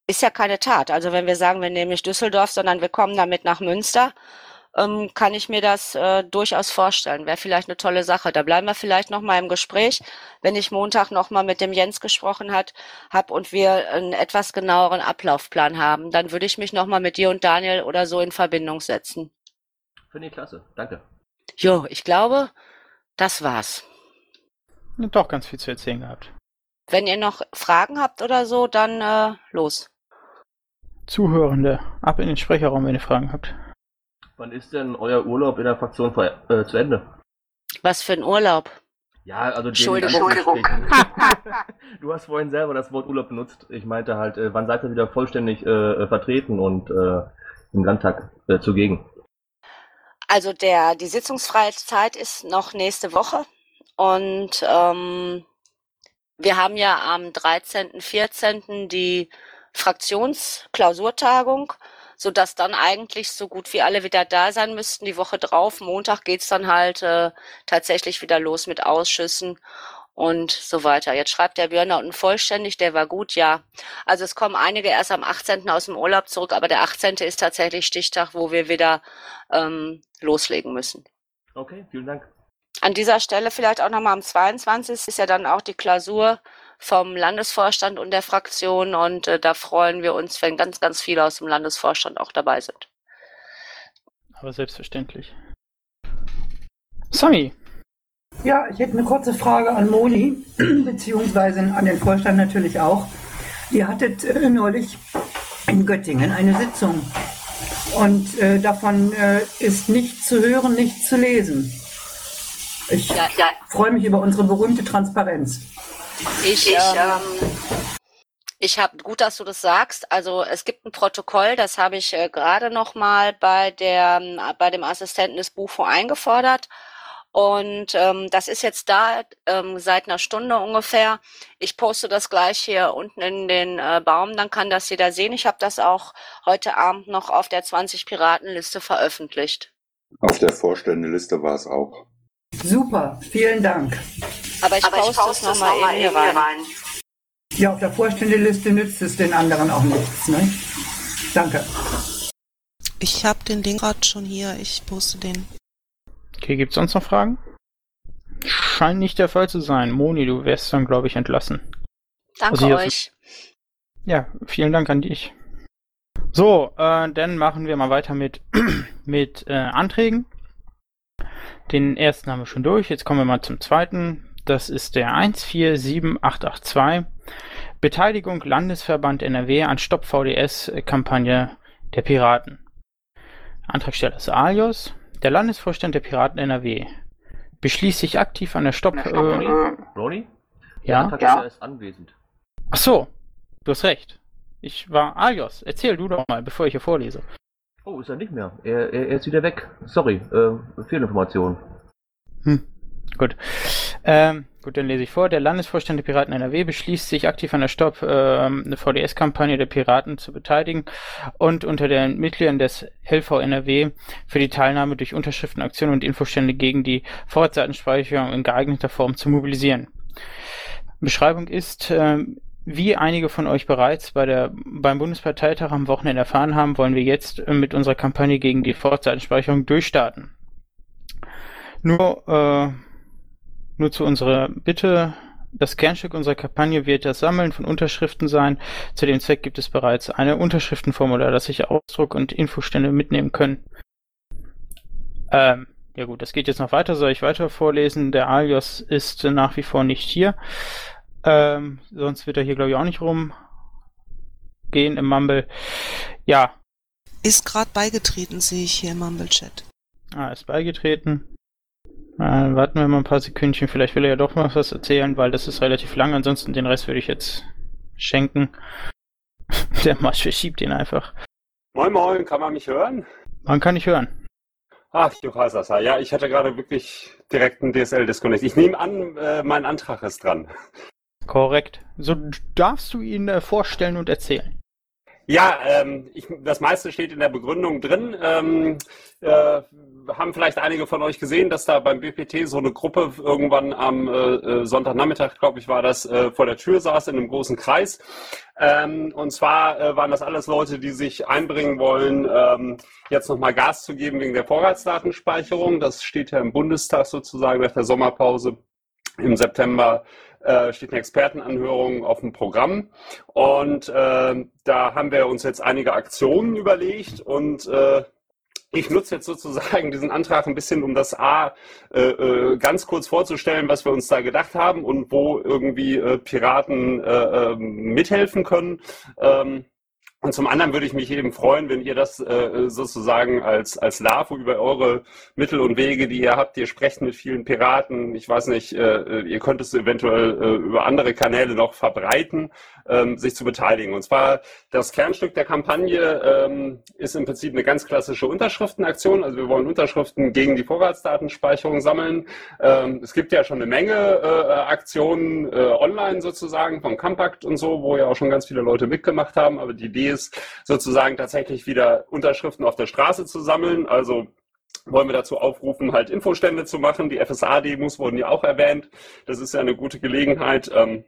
ist ja keine Tat. Also wenn wir sagen, wir nehmen nicht Düsseldorf, sondern wir kommen damit nach Münster, ähm, kann ich mir das äh, durchaus vorstellen. Wäre vielleicht eine tolle Sache. Da bleiben wir vielleicht noch mal im Gespräch, wenn ich Montag noch mal mit dem Jens gesprochen hat, hab und wir einen etwas genaueren Ablaufplan haben. Dann würde ich mich noch mal mit dir und Daniel oder so in Verbindung setzen. Finde ich klasse. Danke. Jo, ich glaube, das war's. Doch ganz viel zu erzählen gehabt. Wenn ihr noch Fragen habt oder so, dann äh, los. Zuhörende, ab in den Sprecherraum, wenn ihr Fragen habt. Wann ist denn euer Urlaub in der Fraktion vor, äh, zu Ende? Was für ein Urlaub? Ja, also Entschuldigung. du hast vorhin selber das Wort Urlaub benutzt. Ich meinte halt, äh, wann seid ihr wieder vollständig äh, vertreten und äh, im Landtag äh, zugegen? Also der die sitzungsfreie Zeit ist noch nächste Woche und ähm, wir haben ja am 13., 14. die Fraktionsklausurtagung sodass dann eigentlich so gut wie alle wieder da sein müssten. Die Woche drauf, Montag geht's dann halt äh, tatsächlich wieder los mit Ausschüssen und so weiter. Jetzt schreibt der Björn unten vollständig, der war gut, ja. Also es kommen einige erst am 18. aus dem Urlaub zurück, aber der 18. ist tatsächlich Stichtag, wo wir wieder ähm, loslegen müssen. Okay, vielen Dank. An dieser Stelle vielleicht auch nochmal am 22. ist ja dann auch die Klausur vom Landesvorstand und der Fraktion und äh, da freuen wir uns, wenn ganz, ganz viele aus dem Landesvorstand auch dabei sind. Aber selbstverständlich. Sami. Ja, ich hätte eine kurze Frage an Moni, beziehungsweise an den Vorstand natürlich auch. Ihr hattet äh, neulich in Göttingen eine Sitzung und äh, davon äh, ist nichts zu hören, nichts zu lesen. Ich ja, ja. freue mich über unsere berühmte Transparenz. Ich, ich, ähm, ich habe gut, dass du das sagst. Also es gibt ein Protokoll, das habe ich äh, gerade noch mal bei der bei dem Assistenten des Bufo eingefordert. Und ähm, das ist jetzt da ähm, seit einer Stunde ungefähr. Ich poste das gleich hier unten in den äh, Baum, dann kann das jeder sehen. Ich habe das auch heute Abend noch auf der 20 Piratenliste veröffentlicht. Auf der Vorständeliste war es auch. Super, vielen Dank. Aber ich Aber poste, ich poste es nochmal noch eben hier rein. rein. Ja, auf der Vorständeliste nützt es den anderen auch nichts, ne? Danke. Ich habe den Link gerade schon hier, ich poste den. Okay, gibt's sonst noch Fragen? Scheint nicht der Fall zu sein. Moni, du wärst dann, glaube ich, entlassen. Danke also euch. Ja, vielen Dank an dich. So, äh, dann machen wir mal weiter mit, mit äh, Anträgen. Den ersten haben wir schon durch. Jetzt kommen wir mal zum zweiten. Das ist der 147882. Beteiligung Landesverband NRW an Stopp VDS-Kampagne der Piraten. Antragsteller ist Alios. Der Landesvorstand der Piraten NRW beschließt sich aktiv an der Stopp. Äh, Ronny? Ja. Antragsteller ist anwesend. Ach so, du hast recht. Ich war Alios. Erzähl du doch mal, bevor ich hier vorlese. Oh, ist er nicht mehr. Er, er, er ist wieder weg. Sorry, äh, Fehlinformation. Hm. Gut. Ähm, gut, dann lese ich vor. Der Landesvorstand der Piraten NRW beschließt sich aktiv an der Stopp äh, eine VDS-Kampagne der Piraten zu beteiligen und unter den Mitgliedern des LV NRW für die Teilnahme durch Unterschriftenaktionen und Infostände gegen die Vorratsdatenspeicherung in geeigneter Form zu mobilisieren. Beschreibung ist, äh, wie einige von euch bereits bei der, beim Bundesparteitag am Wochenende erfahren haben, wollen wir jetzt äh, mit unserer Kampagne gegen die Vorzeitenspeicherung durchstarten. Nur, äh, nur zu unserer Bitte, Das Kernstück unserer Kampagne wird das Sammeln von Unterschriften sein. Zu dem Zweck gibt es bereits eine Unterschriftenformular, das sich Ausdruck und Infostände mitnehmen können. Ähm, ja gut, das geht jetzt noch weiter. Soll ich weiter vorlesen? Der Alios ist nach wie vor nicht hier. Ähm, sonst wird er hier, glaube ich, auch nicht rumgehen im Mumble. Ja. Ist gerade beigetreten, sehe ich hier im Mumble-Chat. Ah, ist beigetreten. Äh, warten wir mal ein paar Sekündchen. Vielleicht will er ja doch noch was erzählen, weil das ist relativ lang. Ansonsten den Rest würde ich jetzt schenken. Der Marsch verschiebt ihn einfach. Moin Moin, kann man mich hören? Man kann nicht hören. Ach, du Hasasa. Ja, ich hatte gerade wirklich direkt einen DSL-Disconnect. Ich nehme an, äh, mein Antrag ist dran. Korrekt. So darfst du ihn äh, vorstellen und erzählen. Ja, ähm, ich, das meiste steht in der Begründung drin. Ähm, äh, haben vielleicht einige von euch gesehen, dass da beim BPT so eine Gruppe irgendwann am äh, äh, Sonntagnachmittag, glaube ich, war das, äh, vor der Tür saß in einem großen Kreis. Ähm, und zwar äh, waren das alles Leute, die sich einbringen wollen, ähm, jetzt nochmal Gas zu geben wegen der Vorratsdatenspeicherung. Das steht ja im Bundestag sozusagen nach der Sommerpause im September äh, steht eine Expertenanhörung auf dem Programm. Und äh, da haben wir uns jetzt einige Aktionen überlegt und äh, ich nutze jetzt sozusagen diesen Antrag ein bisschen, um das A äh, äh, ganz kurz vorzustellen, was wir uns da gedacht haben und wo irgendwie äh, Piraten äh, ähm, mithelfen können. Ähm, und zum anderen würde ich mich eben freuen, wenn ihr das äh, sozusagen als, als LAFO über eure Mittel und Wege, die ihr habt, ihr sprecht mit vielen Piraten, ich weiß nicht, äh, ihr könnt es eventuell äh, über andere Kanäle noch verbreiten, ähm, sich zu beteiligen. Und zwar das Kernstück der Kampagne ähm, ist im Prinzip eine ganz klassische Unterschriftenaktion. Also wir wollen Unterschriften gegen die Vorratsdatenspeicherung sammeln. Ähm, es gibt ja schon eine Menge äh, Aktionen äh, online sozusagen vom Compact und so, wo ja auch schon ganz viele Leute mitgemacht haben, aber die Idee ist, sozusagen tatsächlich wieder Unterschriften auf der Straße zu sammeln. Also wollen wir dazu aufrufen, halt Infostände zu machen. Die FSA-Demos wurden ja auch erwähnt. Das ist ja eine gute Gelegenheit, ähm,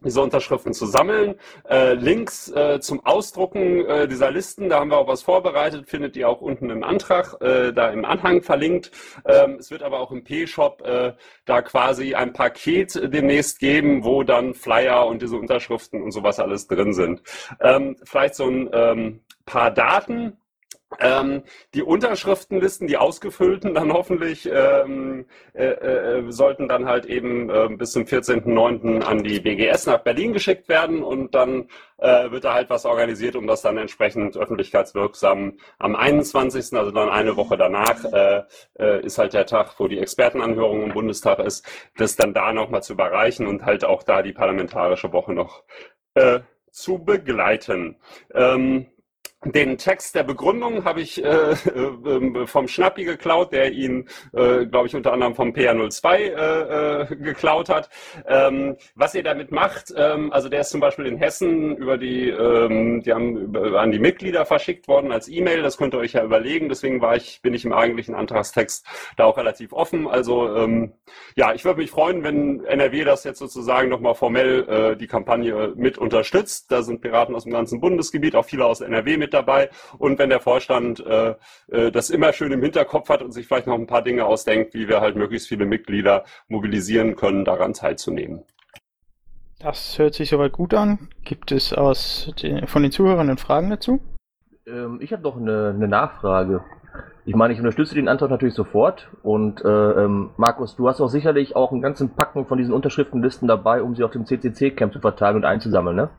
diese Unterschriften zu sammeln. Äh, Links äh, zum Ausdrucken äh, dieser Listen, da haben wir auch was vorbereitet, findet ihr auch unten im Antrag, äh, da im Anhang verlinkt. Ähm, es wird aber auch im P-Shop äh, da quasi ein Paket demnächst geben, wo dann Flyer und diese Unterschriften und sowas alles drin sind. Ähm, vielleicht so ein ähm, paar Daten ähm, die Unterschriftenlisten, die ausgefüllten, dann hoffentlich ähm, äh, äh, sollten dann halt eben äh, bis zum 14.09. an die BGS nach Berlin geschickt werden und dann äh, wird da halt was organisiert, um das dann entsprechend öffentlichkeitswirksam am 21., also dann eine Woche danach, äh, äh, ist halt der Tag, wo die Expertenanhörung im Bundestag ist, das dann da nochmal zu überreichen und halt auch da die parlamentarische Woche noch äh, zu begleiten. Ähm, den Text der Begründung habe ich äh, äh, vom Schnappi geklaut, der ihn, äh, glaube ich, unter anderem vom PR02 äh, äh, geklaut hat. Ähm, was ihr damit macht, ähm, also der ist zum Beispiel in Hessen über die, ähm, die haben über, an die Mitglieder verschickt worden als E-Mail. Das könnt ihr euch ja überlegen. Deswegen war ich, bin ich im eigentlichen Antragstext da auch relativ offen. Also ähm, ja, ich würde mich freuen, wenn NRW das jetzt sozusagen nochmal formell äh, die Kampagne mit unterstützt. Da sind Piraten aus dem ganzen Bundesgebiet, auch viele aus NRW mit dabei. Und wenn der Vorstand äh, äh, das immer schön im Hinterkopf hat und sich vielleicht noch ein paar Dinge ausdenkt, wie wir halt möglichst viele Mitglieder mobilisieren können, daran teilzunehmen. Das hört sich soweit gut an. Gibt es aus den, von den Zuhörern Fragen dazu? Ähm, ich habe noch eine, eine, Nachfrage. Ich meine, ich unterstütze den Antrag natürlich sofort. Und äh, ähm, Markus, du hast auch sicherlich auch einen ganzen Packen von diesen Unterschriftenlisten dabei, um sie auf dem CCC-Camp zu verteilen und einzusammeln, ne?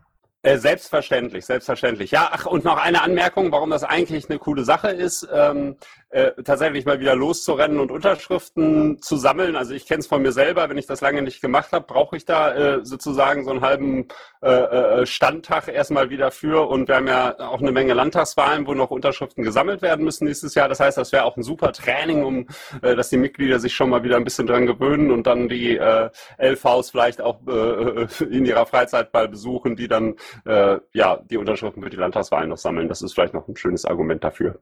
Äh, selbstverständlich, selbstverständlich. Ja, ach, und noch eine Anmerkung, warum das eigentlich eine coole Sache ist, ähm, äh, tatsächlich mal wieder loszurennen und Unterschriften zu sammeln. Also ich kenne es von mir selber, wenn ich das lange nicht gemacht habe, brauche ich da äh, sozusagen so einen halben äh, äh, Standtag erstmal wieder für. Und wir haben ja auch eine Menge Landtagswahlen, wo noch Unterschriften gesammelt werden müssen nächstes Jahr. Das heißt, das wäre auch ein super Training, um äh, dass die Mitglieder sich schon mal wieder ein bisschen dran gewöhnen und dann die äh, LVs vielleicht auch in ihrer Freizeit mal besuchen, die dann ja, die Unterschriften für die Landtagswahlen noch sammeln. Das ist vielleicht noch ein schönes Argument dafür.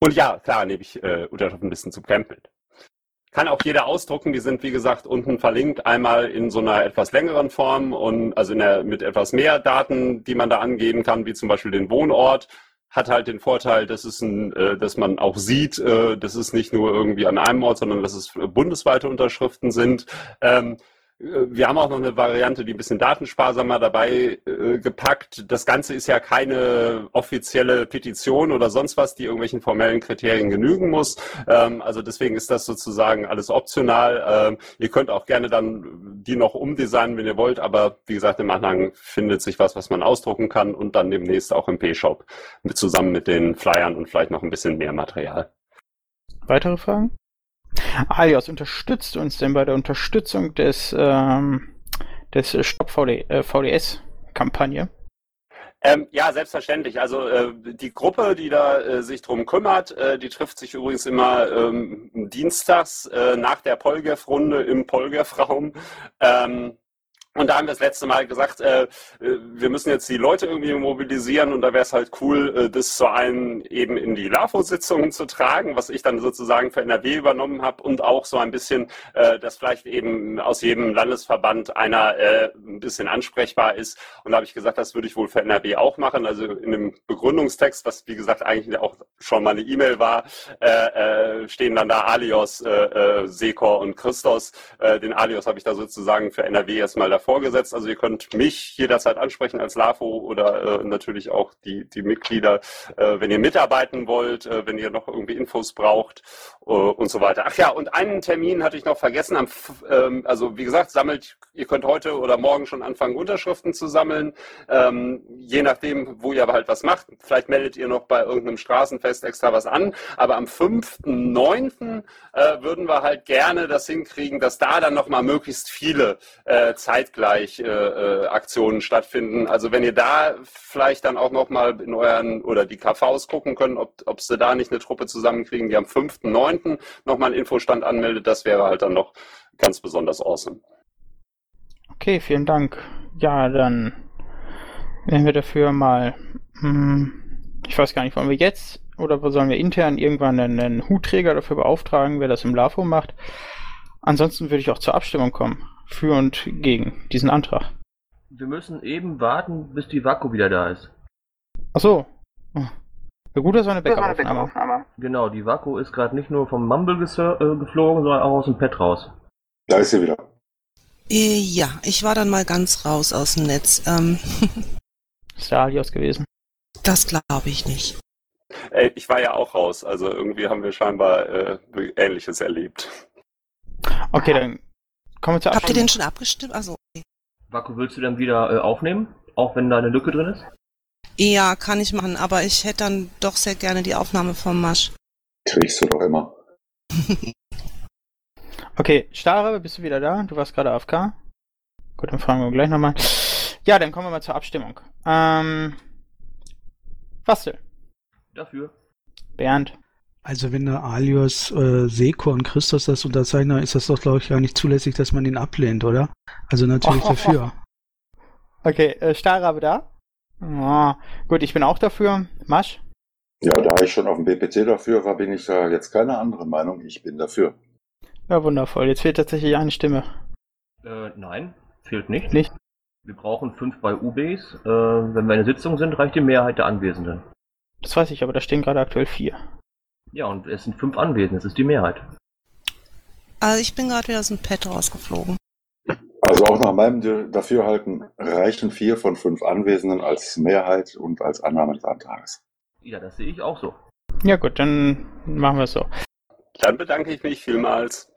Und ja, klar, nehme ich äh, Unterschriftenlisten zu Krempeln. Kann auch jeder ausdrucken, die sind wie gesagt unten verlinkt, einmal in so einer etwas längeren Form und also der, mit etwas mehr Daten, die man da angeben kann, wie zum Beispiel den Wohnort, hat halt den Vorteil, dass es ein, äh, dass man auch sieht, äh, dass es nicht nur irgendwie an einem Ort, sondern dass es bundesweite Unterschriften sind. Ähm, wir haben auch noch eine Variante, die ein bisschen datensparsamer dabei äh, gepackt. Das Ganze ist ja keine offizielle Petition oder sonst was, die irgendwelchen formellen Kriterien genügen muss. Ähm, also deswegen ist das sozusagen alles optional. Ähm, ihr könnt auch gerne dann die noch umdesignen, wenn ihr wollt, aber wie gesagt, im Anhang findet sich was, was man ausdrucken kann und dann demnächst auch im P-Shop zusammen mit den Flyern und vielleicht noch ein bisschen mehr Material. Weitere Fragen? Alias unterstützt uns denn bei der Unterstützung des, ähm, des Stop VD, äh, VDS-Kampagne? Ähm, ja, selbstverständlich. Also äh, die Gruppe, die da äh, sich drum kümmert, äh, die trifft sich übrigens immer ähm, dienstags äh, nach der Polgef-Runde im Polgef-Raum. Ähm, und da haben wir das letzte Mal gesagt, äh, äh, wir müssen jetzt die Leute irgendwie mobilisieren und da wäre es halt cool, äh, das zu einen eben in die LAFO-Sitzungen zu tragen, was ich dann sozusagen für NRW übernommen habe und auch so ein bisschen, äh, dass vielleicht eben aus jedem Landesverband einer äh, ein bisschen ansprechbar ist. Und da habe ich gesagt, das würde ich wohl für NRW auch machen. Also in dem Begründungstext, was wie gesagt eigentlich auch schon mal eine E-Mail war, äh, stehen dann da Alios, Sekor und Christos. Den Alios habe ich da sozusagen für NRW erstmal davor vorgesetzt. Also ihr könnt mich jederzeit ansprechen als LAFO oder äh, natürlich auch die, die Mitglieder, äh, wenn ihr mitarbeiten wollt, äh, wenn ihr noch irgendwie Infos braucht äh, und so weiter. Ach ja, und einen Termin hatte ich noch vergessen. Am, ähm, also wie gesagt, sammelt, ihr könnt heute oder morgen schon anfangen, Unterschriften zu sammeln. Ähm, je nachdem, wo ihr aber halt was macht. Vielleicht meldet ihr noch bei irgendeinem Straßenfest extra was an. Aber am 5.9. Äh, würden wir halt gerne das hinkriegen, dass da dann nochmal möglichst viele äh, Zeit zeitgleich äh, äh, Aktionen stattfinden. Also wenn ihr da vielleicht dann auch nochmal in euren oder die KVs gucken können, ob, ob sie da nicht eine Truppe zusammenkriegen, die am 5.9. nochmal einen Infostand anmeldet, das wäre halt dann noch ganz besonders awesome. Okay, vielen Dank. Ja, dann werden wir dafür mal, hm, ich weiß gar nicht, wollen wir jetzt oder sollen wir intern irgendwann einen, einen Hutträger dafür beauftragen, wer das im LAFO macht? Ansonsten würde ich auch zur Abstimmung kommen für und gegen diesen Antrag? Wir müssen eben warten, bis die Vaku wieder da ist. Ach so. Ja gut, das war eine Backup-Aufnahme. Backup genau, die Vaku ist gerade nicht nur vom Mumble äh, geflogen, sondern auch aus dem Pad raus. Da ist sie wieder. Äh, ja, ich war dann mal ganz raus aus dem Netz. Ähm. Ist der Alios gewesen? Das glaube ich nicht. Ey, ich war ja auch raus, also irgendwie haben wir scheinbar äh, Ähnliches erlebt. Okay, dann Kommen wir zur Habt ihr den schon abgestimmt? Also, okay. Vaku, willst du dann wieder äh, aufnehmen? Auch wenn da eine Lücke drin ist? Ja, kann ich machen, aber ich hätte dann doch sehr gerne die Aufnahme vom Masch. Kriegst du doch immer. okay, Starre, bist du wieder da? Du warst gerade AFK. Gut, dann fragen wir gleich nochmal. Ja, dann kommen wir mal zur Abstimmung. Ähm, Bastel. Dafür. Bernd. Also wenn der Alios äh, Seko und Christus das unterzeichnen, ist das doch, glaube ich, gar nicht zulässig, dass man ihn ablehnt, oder? Also natürlich oh, dafür. Okay, äh, Starrabe da? Oh, gut, ich bin auch dafür. Masch? Ja, da ich schon auf dem BPC dafür war, bin ich da jetzt keine andere Meinung. Ich bin dafür. Ja, wundervoll. Jetzt fehlt tatsächlich eine Stimme. Äh, nein, fehlt nicht. Nicht? Wir brauchen fünf bei UBs. Äh, wenn wir in der Sitzung sind, reicht die Mehrheit der Anwesenden. Das weiß ich, aber da stehen gerade aktuell vier. Ja, und es sind fünf anwesend, es ist die Mehrheit. Also ich bin gerade wieder aus dem Pad rausgeflogen. Also auch nach meinem Dafürhalten reichen vier von fünf Anwesenden als Mehrheit und als Annahme des Antrags. Ja, das sehe ich auch so. Ja gut, dann machen wir es so. Dann bedanke ich mich vielmals.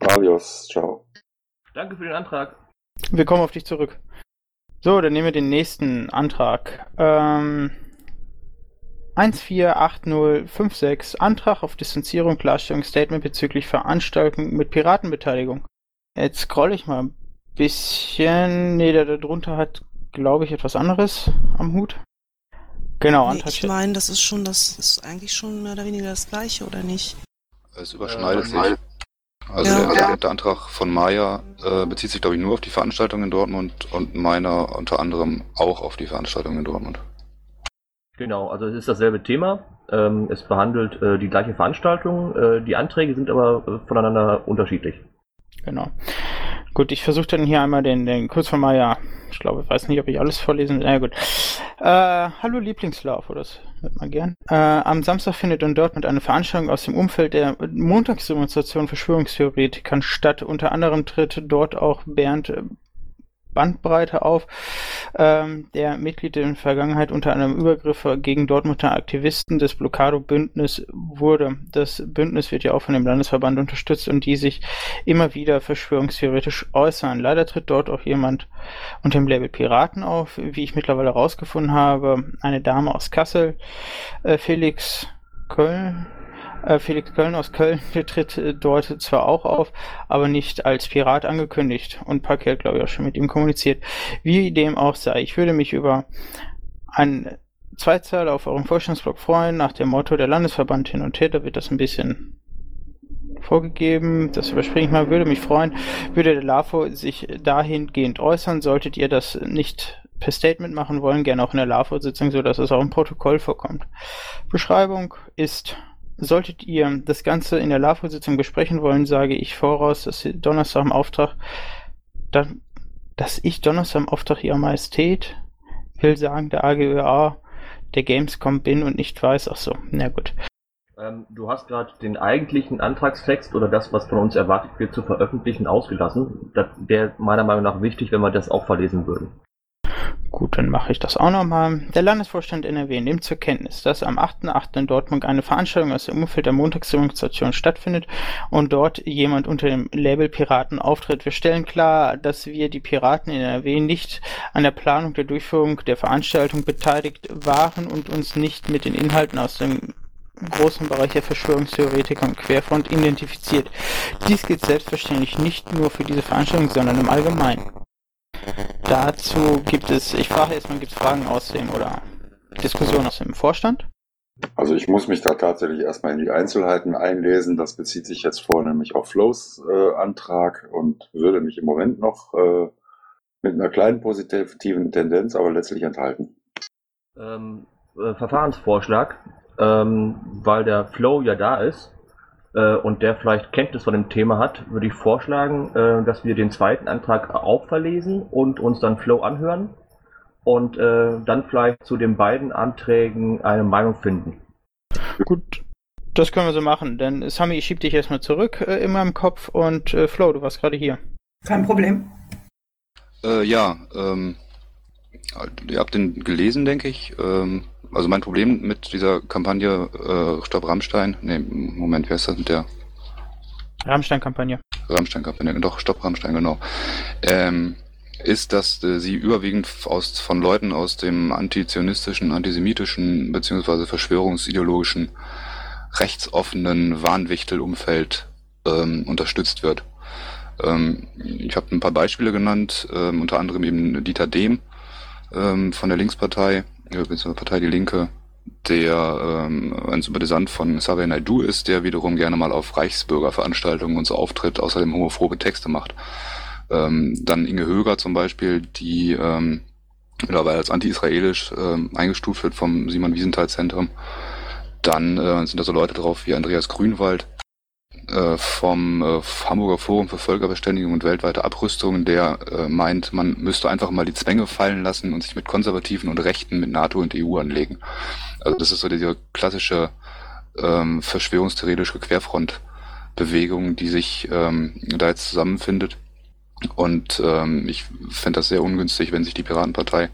Adios, ciao. Danke für den Antrag. Wir kommen auf dich zurück. So, dann nehmen wir den nächsten Antrag. Ähm, 148056 Antrag auf Distanzierung Klarstellung Statement bezüglich Veranstaltung mit Piratenbeteiligung. Jetzt scroll ich mal ein bisschen. Ne, der da drunter hat, glaube ich, etwas anderes am Hut. Genau, nee, Antrag. Ich meine, das ist schon, das ist eigentlich schon mehr oder weniger das gleiche, oder nicht? Es überschneidet äh, sich. Also ja. der, der, Antrag von Maya äh, bezieht sich, glaube ich, nur auf die Veranstaltung in Dortmund und meiner unter anderem auch auf die Veranstaltung in Dortmund. Genau, also es ist dasselbe Thema. Ähm, es behandelt äh, die gleiche Veranstaltung. Äh, die Anträge sind aber äh, voneinander unterschiedlich. Genau. Gut, ich versuche dann hier einmal den, den kurz von Maya. Ich glaube, ich weiß nicht, ob ich alles vorlesen. Na gut. Äh, hallo Lieblingslauf, oder das hört man gern. Äh, am Samstag findet in Dortmund eine Veranstaltung aus dem Umfeld der Montagsdemonstration Verschwörungstheoretikern statt. Unter anderem tritt dort auch Bernd Bandbreite auf, ähm, der Mitglied in der Vergangenheit unter anderem Übergriffe gegen Dortmunder Aktivisten des Blockado-Bündnis wurde. Das Bündnis wird ja auch von dem Landesverband unterstützt und die sich immer wieder verschwörungstheoretisch äußern. Leider tritt dort auch jemand unter dem Label Piraten auf, wie ich mittlerweile herausgefunden habe, eine Dame aus Kassel, äh, Felix Köln, Felix Köln aus Köln der tritt äh, dort zwar auch auf, aber nicht als Pirat angekündigt und Parker, glaube ich, auch schon mit ihm kommuniziert. Wie dem auch sei, ich würde mich über ein Zweizeiler auf eurem Vorstandsblog freuen, nach dem Motto der Landesverband hin und her, da wird das ein bisschen vorgegeben, das überspringe ich mal, würde mich freuen, würde der LAFO sich dahingehend äußern, solltet ihr das nicht per Statement machen wollen, gerne auch in der LAFO-Sitzung, so dass es auch im Protokoll vorkommt. Beschreibung ist Solltet ihr das Ganze in der LAFO-Sitzung besprechen wollen, sage ich voraus, dass Donnerstag im Auftrag, dass ich Donnerstag im Auftrag Ihrer Majestät will sagen, der AGÖA der Gamescom bin und nicht weiß, ach so, na gut. Ähm, du hast gerade den eigentlichen Antragstext oder das, was von uns erwartet wird, zu veröffentlichen, ausgelassen. Das wäre meiner Meinung nach wichtig, wenn wir das auch verlesen würden. Gut, dann mache ich das auch nochmal. Der Landesvorstand NRW nimmt zur Kenntnis, dass am 8.8. in Dortmund eine Veranstaltung aus dem Umfeld der Montagsdemonstration stattfindet und dort jemand unter dem Label Piraten auftritt. Wir stellen klar, dass wir die Piraten in NRW nicht an der Planung der Durchführung der Veranstaltung beteiligt waren und uns nicht mit den Inhalten aus dem großen Bereich der Verschwörungstheoretiker und Querfront identifiziert. Dies gilt selbstverständlich nicht nur für diese Veranstaltung, sondern im Allgemeinen. Dazu gibt es, ich frage erstmal, gibt es Fragen aus dem oder Diskussionen aus dem Vorstand? Also ich muss mich da tatsächlich erstmal in die Einzelheiten einlesen. Das bezieht sich jetzt vornehmlich auf Flows äh, Antrag und würde mich im Moment noch äh, mit einer kleinen positiven Tendenz, aber letztlich enthalten. Ähm, äh, Verfahrensvorschlag, ähm, weil der Flow ja da ist, äh, und der vielleicht Kenntnis von dem Thema hat, würde ich vorschlagen, äh, dass wir den zweiten Antrag auch verlesen und uns dann Flow anhören und äh, dann vielleicht zu den beiden Anträgen eine Meinung finden. Gut, das können wir so machen, denn Sami, ich schieb dich erstmal zurück äh, in meinem Kopf und äh, Flo, du warst gerade hier. Kein Problem. Äh, ja, ähm, ihr habt den gelesen, denke ich. Ähm, also mein Problem mit dieser Kampagne äh, Stopp Rammstein, nee, Moment, wer ist das mit der? Rammstein-Kampagne. Rammstein-Kampagne, doch, Stopp Rammstein, genau. Ähm, ist, dass äh, sie überwiegend aus, von Leuten aus dem antizionistischen, antisemitischen beziehungsweise verschwörungsideologischen, rechtsoffenen Wahnwichtel-Umfeld ähm, unterstützt wird. Ähm, ich habe ein paar Beispiele genannt, ähm, unter anderem eben Dieter Dehm ähm, von der Linkspartei, bzw. Partei Die Linke, der ähm, ein Sympathisant von Xavier Naidu ist, der wiederum gerne mal auf Reichsbürgerveranstaltungen und so auftritt, außerdem homophobe Texte macht. Ähm, dann Inge Höger zum Beispiel, die ähm, mittlerweile als anti-israelisch ähm, eingestuft wird vom Simon Wiesenthal Zentrum. Dann äh, sind da so Leute drauf wie Andreas Grünwald, vom äh, Hamburger Forum für Völkerverständigung und weltweite Abrüstung, der äh, meint, man müsste einfach mal die Zwänge fallen lassen und sich mit Konservativen und Rechten, mit NATO und EU anlegen. Also das ist so diese klassische ähm, verschwörungstheoretische Querfrontbewegung, die sich ähm, da jetzt zusammenfindet. Und ähm, ich fände das sehr ungünstig, wenn sich die Piratenpartei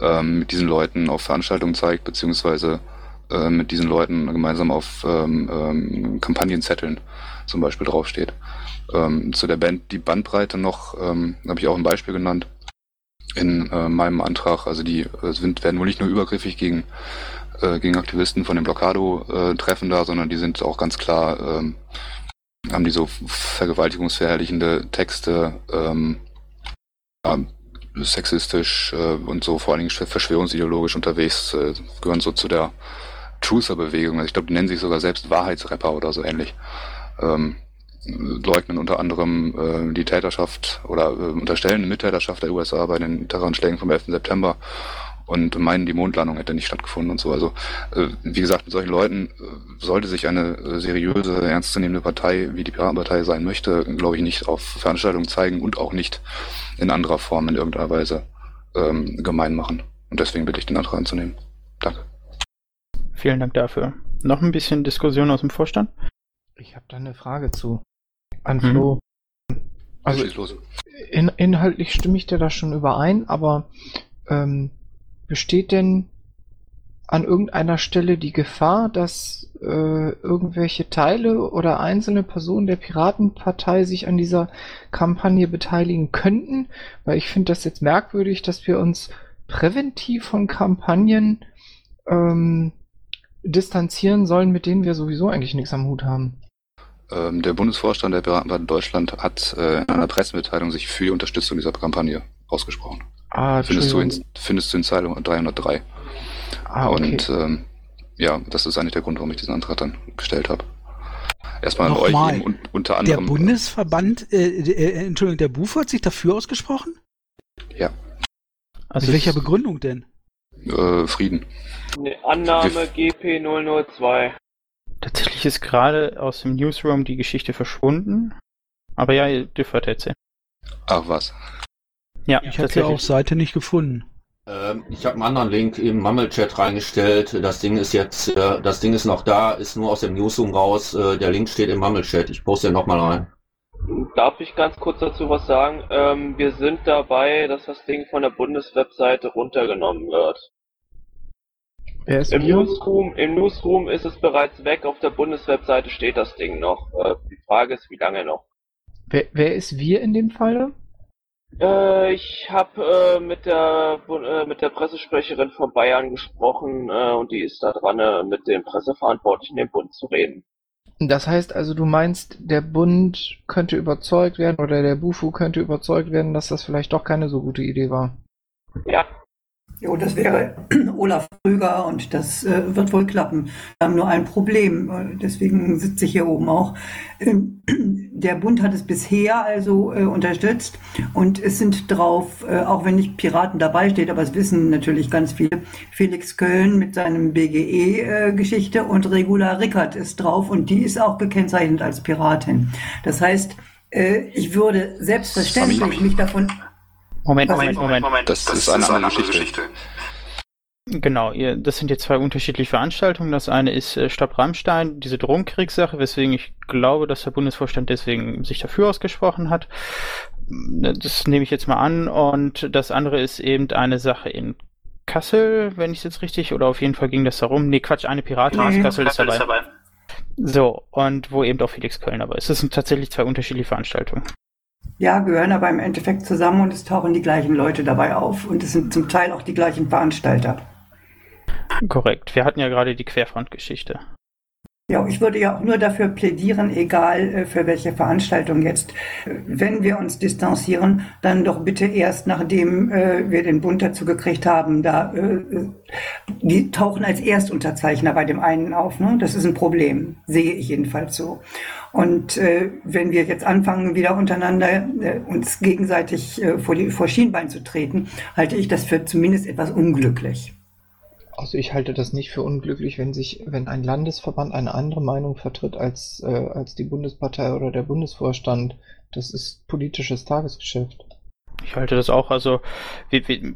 ähm, mit diesen Leuten auf Veranstaltungen zeigt, beziehungsweise äh, mit diesen Leuten gemeinsam auf ähm, ähm, Kampagnenzetteln zum Beispiel draufsteht. Ähm, zu der Band die Bandbreite noch, ähm, habe ich auch ein Beispiel genannt in äh, meinem Antrag. Also die äh, sind, werden wohl nicht nur übergriffig gegen, äh, gegen Aktivisten von dem Blockado-Treffen da, sondern die sind auch ganz klar, ähm, haben die so vergewaltigungsverherrlichende Texte, ähm, ja, sexistisch äh, und so vor allen Dingen verschwörungsideologisch unterwegs, äh, gehören so zu der Truther-Bewegung, also ich glaube, die nennen sich sogar selbst Wahrheitsrapper oder so ähnlich, ähm, leugnen unter anderem äh, die Täterschaft oder äh, unterstellen Mittäterschaft der USA bei den Terroranschlägen vom 11. September und meinen, die Mondlandung hätte nicht stattgefunden und so. Also, äh, wie gesagt, mit solchen Leuten äh, sollte sich eine äh, seriöse, ernstzunehmende Partei, wie die Piratenpartei sein möchte, glaube ich, nicht auf Veranstaltungen zeigen und auch nicht in anderer Form in irgendeiner Weise ähm, gemein machen. Und deswegen bitte ich den Antrag anzunehmen. Danke. Vielen Dank dafür. Noch ein bisschen Diskussion aus dem Vorstand? Ich habe da eine Frage zu. An Mhm. Flo. Also, Also los. in, inhaltlich stimme ich dir da schon überein, aber ähm, besteht denn an irgendeiner Stelle die Gefahr, dass äh, irgendwelche Teile oder einzelne Personen der Piratenpartei sich an dieser Kampagne beteiligen könnten? Weil ich finde das jetzt merkwürdig, dass wir uns präventiv von Kampagnen ähm, distanzieren sollen, mit denen wir sowieso eigentlich nichts am Hut haben. Ähm, der Bundesvorstand der Piratenpartei Deutschland hat äh, in einer Pressemitteilung sich für die Unterstützung dieser Kampagne ausgesprochen. Ah, Findest du, in, findest du in Zeilung 303. Ah, okay. Und ähm, ja, das ist eigentlich der Grund, warum ich diesen Antrag dann gestellt habe. Erstmal an euch Nochmal. eben und unter Der anderem. Bundesverband, äh, äh, Entschuldigung, der BUFO hat sich dafür ausgesprochen? Ja, Also Mit welcher Begründung denn? Äh, Frieden. Ne, Annahme Wir- GP002. Tatsächlich ist gerade aus dem Newsroom die Geschichte verschwunden. Aber ja, ihr dürft erzählen. Ach was. Ja, Ich habe ja auf Seite nicht gefunden. Ähm, ich habe einen anderen Link im Mumble-Chat reingestellt. Das Ding ist jetzt, äh, das Ding ist noch da, ist nur aus dem Newsroom raus. Äh, der Link steht im Mumble-Chat. Ich poste den nochmal rein. Darf ich ganz kurz dazu was sagen? Ähm, wir sind dabei, dass das Ding von der Bundeswebseite runtergenommen wird. Wer ist Im? Newsroom, Im Newsroom ist es bereits weg, auf der Bundeswebseite steht das Ding noch. Äh, die Frage ist, wie lange noch? Wer, wer ist wir in dem Falle? Äh, ich habe äh, mit der äh, mit der Pressesprecherin von Bayern gesprochen äh, und die ist da dran, äh, mit dem Presseverantwortlichen im Bund zu reden. Das heißt also, du meinst, der Bund könnte überzeugt werden oder der Bufu könnte überzeugt werden, dass das vielleicht doch keine so gute Idee war. Ja, Jo, das wäre Olaf Krüger und das äh, wird wohl klappen. Wir haben nur ein Problem, äh, deswegen sitze ich hier oben auch. Ähm, der Bund hat es bisher also äh, unterstützt und es sind drauf, äh, auch wenn nicht Piraten dabei steht, aber es wissen natürlich ganz viele, Felix Köln mit seinem BGE-Geschichte und Regula Rickert ist drauf und die ist auch gekennzeichnet als Piratin. Das heißt, äh, ich würde selbstverständlich mich davon Moment, Was- Moment, Moment. Das, ist eine andere Geschichte. Genau, ihr, das sind jetzt zwei unterschiedliche Veranstaltungen. Das eine ist äh, Stopp Rammstein, diese Drogenkriegssache, weswegen ich glaube, dass der Bundesvorstand deswegen sich dafür ausgesprochen hat. Ne, Das nehme ich jetzt mal an. Und das andere ist eben eine Sache in Kassel, wenn ich es jetzt richtig, oder auf jeden Fall ging das darum. Nee, Quatsch, eine Piratin aus Nee, Kassel ist dabei. So, und wo eben auch Felix Köln dabei ist. Das sind tatsächlich zwei unterschiedliche Veranstaltungen. Ja, gehören aber im Endeffekt zusammen und es tauchen die gleichen Leute dabei auf und es sind zum Teil auch die gleichen Veranstalter. Korrekt. Wir hatten ja gerade die Querfrontgeschichte. Ja, ich würde ja auch nur dafür plädieren, egal äh, für welche Veranstaltung jetzt, äh, wenn wir uns distanzieren, dann doch bitte erst nachdem äh, wir den Bund dazu gekriegt haben, da die tauchen als Erstunterzeichner bei dem einen auf. Ne? Das ist ein Problem, sehe ich jedenfalls so. Und äh, wenn wir jetzt anfangen, wieder untereinander äh, uns gegenseitig äh, vor die vor Schienbein zu treten, halte ich das für zumindest etwas unglücklich. Also ich halte das nicht für unglücklich, wenn sich, wenn ein Landesverband eine andere Meinung vertritt als, äh, als die Bundespartei oder der Bundesvorstand. Das ist politisches Tagesgeschäft. Ich halte das auch, also wir, wir,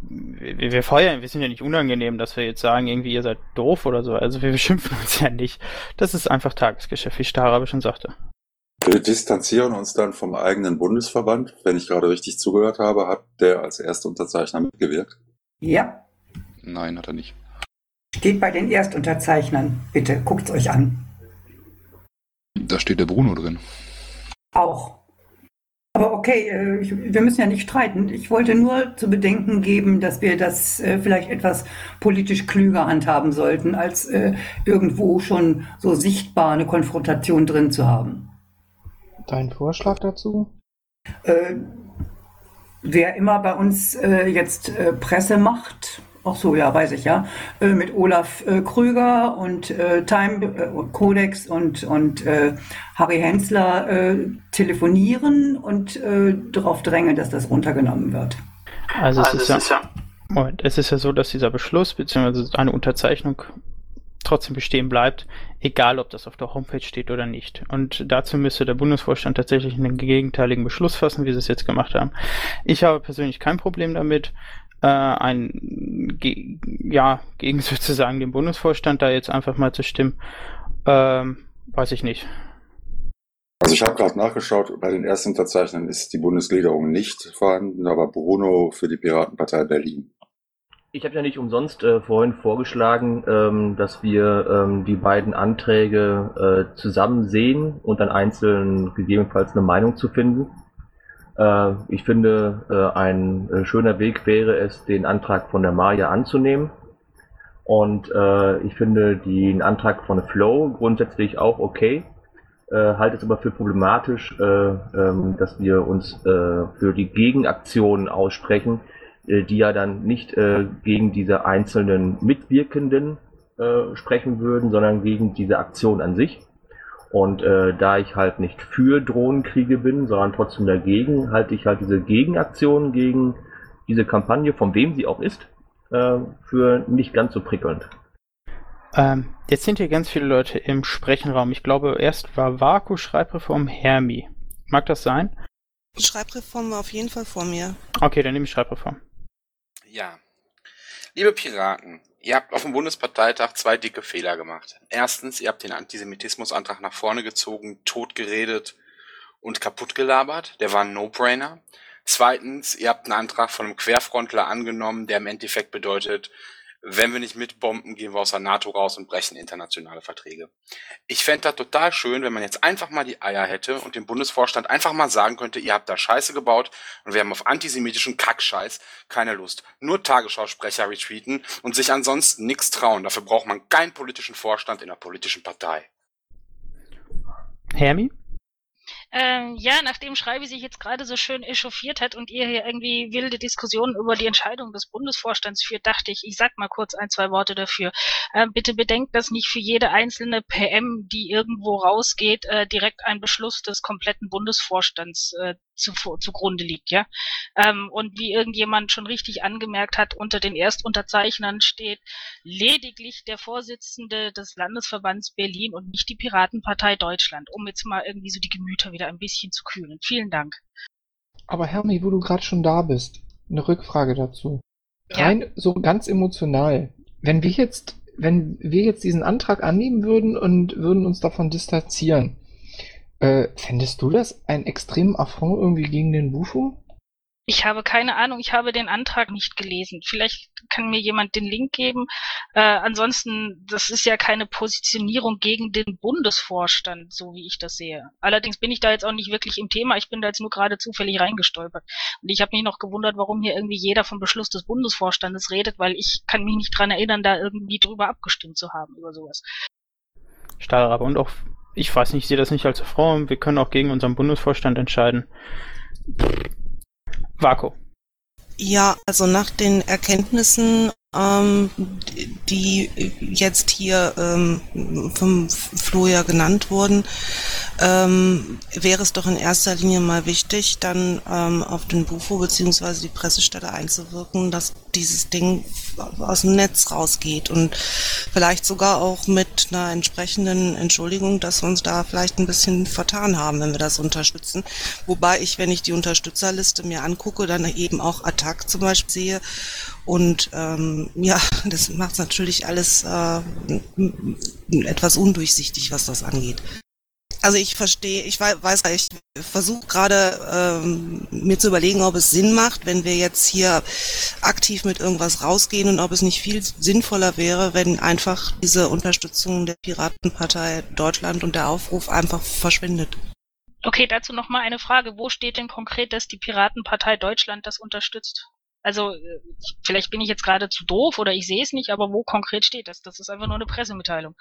wir, feuern, wir sind ja nicht unangenehm, dass wir jetzt sagen, irgendwie ihr seid doof oder so. Also wir beschimpfen uns ja nicht. Das ist einfach Tagesgeschäft, wie Starabe schon sagte. Wir distanzieren uns dann vom eigenen Bundesverband. Wenn ich gerade richtig zugehört habe, hat der als erster Unterzeichner mitgewirkt. Ja, Nein, hat er nicht. Steht bei den Erstunterzeichnern. Bitte guckt's euch an. Da steht der Bruno drin. Auch. Aber okay, äh, ich, wir müssen ja nicht streiten. Ich wollte nur zu bedenken geben, dass wir das äh, vielleicht etwas politisch klüger handhaben sollten, als äh, irgendwo schon so sichtbar eine Konfrontation drin zu haben. Dein Vorschlag dazu? Äh, wer immer bei uns jetzt Presse macht, ach so, ja, weiß ich ja, äh, mit Olaf äh, Krüger und äh, Time äh, Codex und, und äh, Harry Hensler äh, telefonieren und äh, darauf drängen, dass das runtergenommen wird. Also, es ist ja, Moment, es ist ja so, dass dieser Beschluss bzw. eine Unterzeichnung trotzdem bestehen bleibt, egal ob das auf der Homepage steht oder nicht. Und dazu müsste der Bundesvorstand tatsächlich einen gegenteiligen Beschluss fassen, wie sie es jetzt gemacht haben. Ich habe persönlich kein Problem damit, äh, ein ge ja gegen sozusagen den Bundesvorstand da jetzt einfach mal zu stimmen. Ähm, weiß ich nicht. Also ich habe gerade nachgeschaut, bei den ersten Unterzeichnern ist die Bundesgliederung nicht vorhanden, aber Bruno für die Piratenpartei Berlin. Ich habe ja nicht umsonst äh, vorhin vorgeschlagen, ähm, dass wir ähm, die beiden Anträge äh, zusammen sehen und dann einzeln gegebenenfalls eine Meinung zu finden. Äh, ich finde, äh, ein äh, schöner Weg wäre es, den Antrag von der Maya anzunehmen. Und ich finde den Antrag von Flow grundsätzlich auch okay. Halte es aber für problematisch, äh, ähm, dass wir uns für die Gegenaktionen aussprechen, die ja dann nicht gegen diese einzelnen Mitwirkenden sprechen würden, sondern gegen diese Aktion an sich. Und äh, da ich halt nicht für Drohnenkriege bin, sondern trotzdem dagegen, halte ich halt diese Gegenaktion gegen diese Kampagne, von wem sie auch ist, äh, für nicht ganz so prickelnd. Ähm, jetzt sind hier ganz viele Leute im Sprechenraum. Ich glaube, erst war Vaku Schreibreform Hermi. Mag das sein? Schreibreform war auf jeden Fall vor mir. Okay, dann nehme ich Schreibreform. Ja. Liebe Piraten, ihr habt auf dem Bundesparteitag zwei dicke Fehler gemacht. Erstens, ihr habt den Antisemitismusantrag nach vorne gezogen, totgeredet und kaputt gelabert. Der war ein No-Brainer. Zweitens, ihr habt einen Antrag von einem Querfrontler angenommen, der im Endeffekt bedeutet, wenn wir nicht mitbomben, gehen wir aus der NATO raus und brechen internationale Verträge. Ich fände das total schön, wenn man jetzt einfach mal die Eier hätte und dem Bundesvorstand einfach mal sagen könnte, ihr habt da Scheiße gebaut und wir haben auf antisemitischen Kackscheiß keine Lust. Nur Tagesschausprecher retweeten und sich ansonsten nichts trauen. Dafür braucht man keinen politischen Vorstand in einer politischen Partei. Hermi? Ähm, ja, nachdem Schreibi sich jetzt gerade so schön echauffiert hat und ihr hier irgendwie wilde Diskussionen über die Entscheidung des Bundesvorstands führt, dachte ich, ich sag mal kurz ein, zwei Worte dafür. Ähm, bitte bedenkt, dass nicht für jede einzelne PM, die irgendwo rausgeht, äh, direkt ein Beschluss des kompletten Bundesvorstands äh, zu, zugrunde liegt, ja. Ähm, und wie irgendjemand schon richtig angemerkt hat, unter den Erstunterzeichnern steht lediglich der Vorsitzende des Landesverbands Berlin und nicht die Piratenpartei Deutschland, um jetzt mal irgendwie so die Gemüter wieder ein bisschen zu kühlen. Vielen Dank. Aber Hermi, wo du gerade schon da bist, eine Rückfrage dazu. Rein Ja. so ganz emotional. Wenn wir jetzt, wenn wir jetzt diesen Antrag annehmen würden und würden uns davon distanzieren, äh, fändest du das einen extremen Affront irgendwie gegen den Bufo? Ich habe keine Ahnung, ich habe den Antrag nicht gelesen. Vielleicht kann mir jemand den Link geben. Äh, ansonsten, das ist ja keine Positionierung gegen den Bundesvorstand, so wie ich das sehe. Allerdings bin ich da jetzt auch nicht wirklich im Thema. Ich bin da jetzt nur gerade zufällig reingestolpert. Und ich habe mich noch gewundert, warum hier irgendwie jeder vom Beschluss des Bundesvorstandes redet, weil ich kann mich nicht dran erinnern, da irgendwie drüber abgestimmt zu haben über sowas. Stahlrabe. Und auch, ich weiß nicht, ich sehe das nicht als Affront. Wir können auch gegen unseren Bundesvorstand entscheiden. Vako. Ja, also nach den Erkenntnissen, ähm, die jetzt hier ähm, vom Flo ja genannt wurden, ähm, wäre es doch in erster Linie mal wichtig, dann ähm, auf den Bufo beziehungsweise die Pressestelle einzuwirken, dass dieses Ding aus dem Netz rausgeht und vielleicht sogar auch mit einer entsprechenden Entschuldigung, dass wir uns da vielleicht ein bisschen vertan haben, wenn wir das unterstützen. Wobei ich, wenn ich die Unterstützerliste mir angucke, dann eben auch Attack zum Beispiel sehe und ähm, ja, das macht natürlich alles äh, etwas undurchsichtig, was das angeht. Also ich verstehe, ich wei- weiß, ich versuche gerade ähm, mir zu überlegen, ob es Sinn macht, wenn wir jetzt hier aktiv mit irgendwas rausgehen und ob es nicht viel sinnvoller wäre, wenn einfach diese Unterstützung der Piratenpartei Deutschland und der Aufruf einfach verschwindet. Okay, dazu noch mal eine Frage. Wo steht denn konkret, dass die Piratenpartei Deutschland das unterstützt? Also, äh, ich- vielleicht bin ich jetzt gerade zu doof oder ich sehe es nicht, aber wo konkret steht das? Das ist einfach nur eine Pressemitteilung.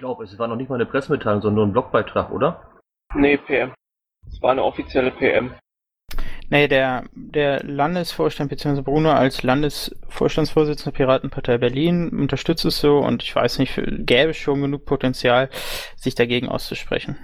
Ich glaube, es war noch nicht mal eine Pressemitteilung, sondern nur ein Blogbeitrag, oder? Nee, PM. Es war eine offizielle PM. Nee, der, der Landesvorstand bzw. Bruno als Landesvorstandsvorsitzender Piratenpartei Berlin unterstützt es so und ich weiß nicht, gäbe es schon genug Potenzial, sich dagegen auszusprechen.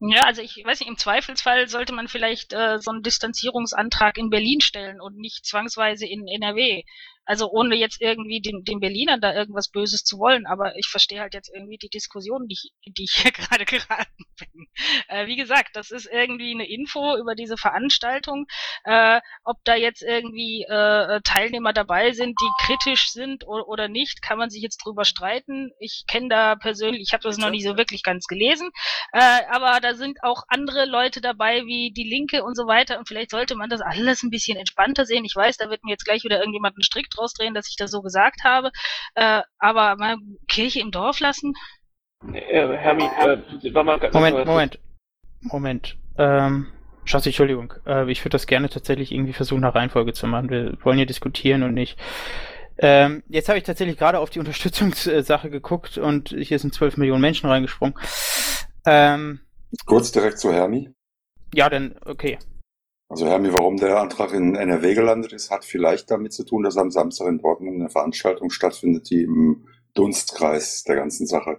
Ja, also ich weiß nicht, im Zweifelsfall sollte man vielleicht äh, so einen Distanzierungsantrag in Berlin stellen und nicht zwangsweise in NRW. Also ohne jetzt irgendwie den, den Berlinern da irgendwas Böses zu wollen, aber ich verstehe halt jetzt irgendwie die Diskussion, die ich, die ich hier gerade geraten bin. Äh, wie gesagt, das ist irgendwie eine Info über diese Veranstaltung. Äh, ob da jetzt irgendwie äh, Teilnehmer dabei sind, die kritisch sind oder, oder nicht, kann man sich jetzt drüber streiten. Ich kenne da persönlich, ich habe das noch nie so wirklich ganz gelesen, äh, aber da sind auch andere Leute dabei, wie die Linke und so weiter. Und vielleicht sollte man das alles ein bisschen entspannter sehen. Ich weiß, da wird mir jetzt gleich wieder irgendjemand einen Strick draus drehen, dass ich das so gesagt habe. Äh, aber mal Kirche im Dorf lassen? Äh, Hermi, äh, war mal ganz Moment, Moment. Moment. Ähm, Schatzi, Entschuldigung. Äh, ich würde das gerne tatsächlich irgendwie versuchen, nach Reihenfolge zu machen. Wir wollen ja diskutieren und nicht. Ähm, jetzt habe ich tatsächlich gerade auf die Unterstützungssache geguckt und hier sind 12 Millionen Menschen reingesprungen. Ähm, Kurz direkt zu Hermi. ja, dann, okay. Also Hermi, warum der Antrag in NRW gelandet ist, hat vielleicht damit zu tun, dass am Samstag in Dortmund eine Veranstaltung stattfindet, die im Dunstkreis der ganzen Sache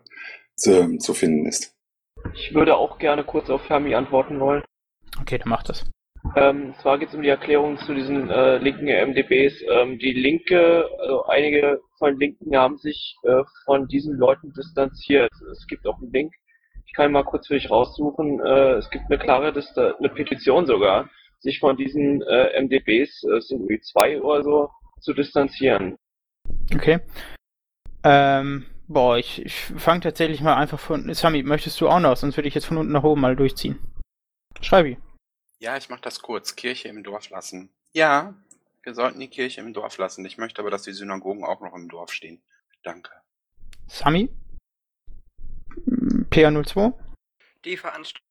zu, zu finden ist. Ich würde auch gerne kurz auf Hermi antworten wollen. Okay, dann mach das. Ähm, zwar geht es um die Erklärung zu diesen äh, linken MDBs. Ähm, die Linke, also einige von Linken haben sich äh, von diesen Leuten distanziert. Es gibt auch einen Link, ich kann ihn mal kurz für dich raussuchen. Äh, es gibt eine klare Dista eine Petition sogar, sich von diesen äh, MDBs, äh, sind irgendwie zwei oder so, zu distanzieren. Okay. Ähm, boah, ich, ich fange tatsächlich mal einfach von. Sami, möchtest du auch noch? Sonst würde ich jetzt von unten nach oben mal durchziehen. Schreibi. Ja, ich mache das kurz. Kirche im Dorf lassen. Ja, wir sollten die Kirche im Dorf lassen. Ich möchte aber, dass die Synagogen auch noch im Dorf stehen. Danke. Sami? PA02? Die Veranstaltung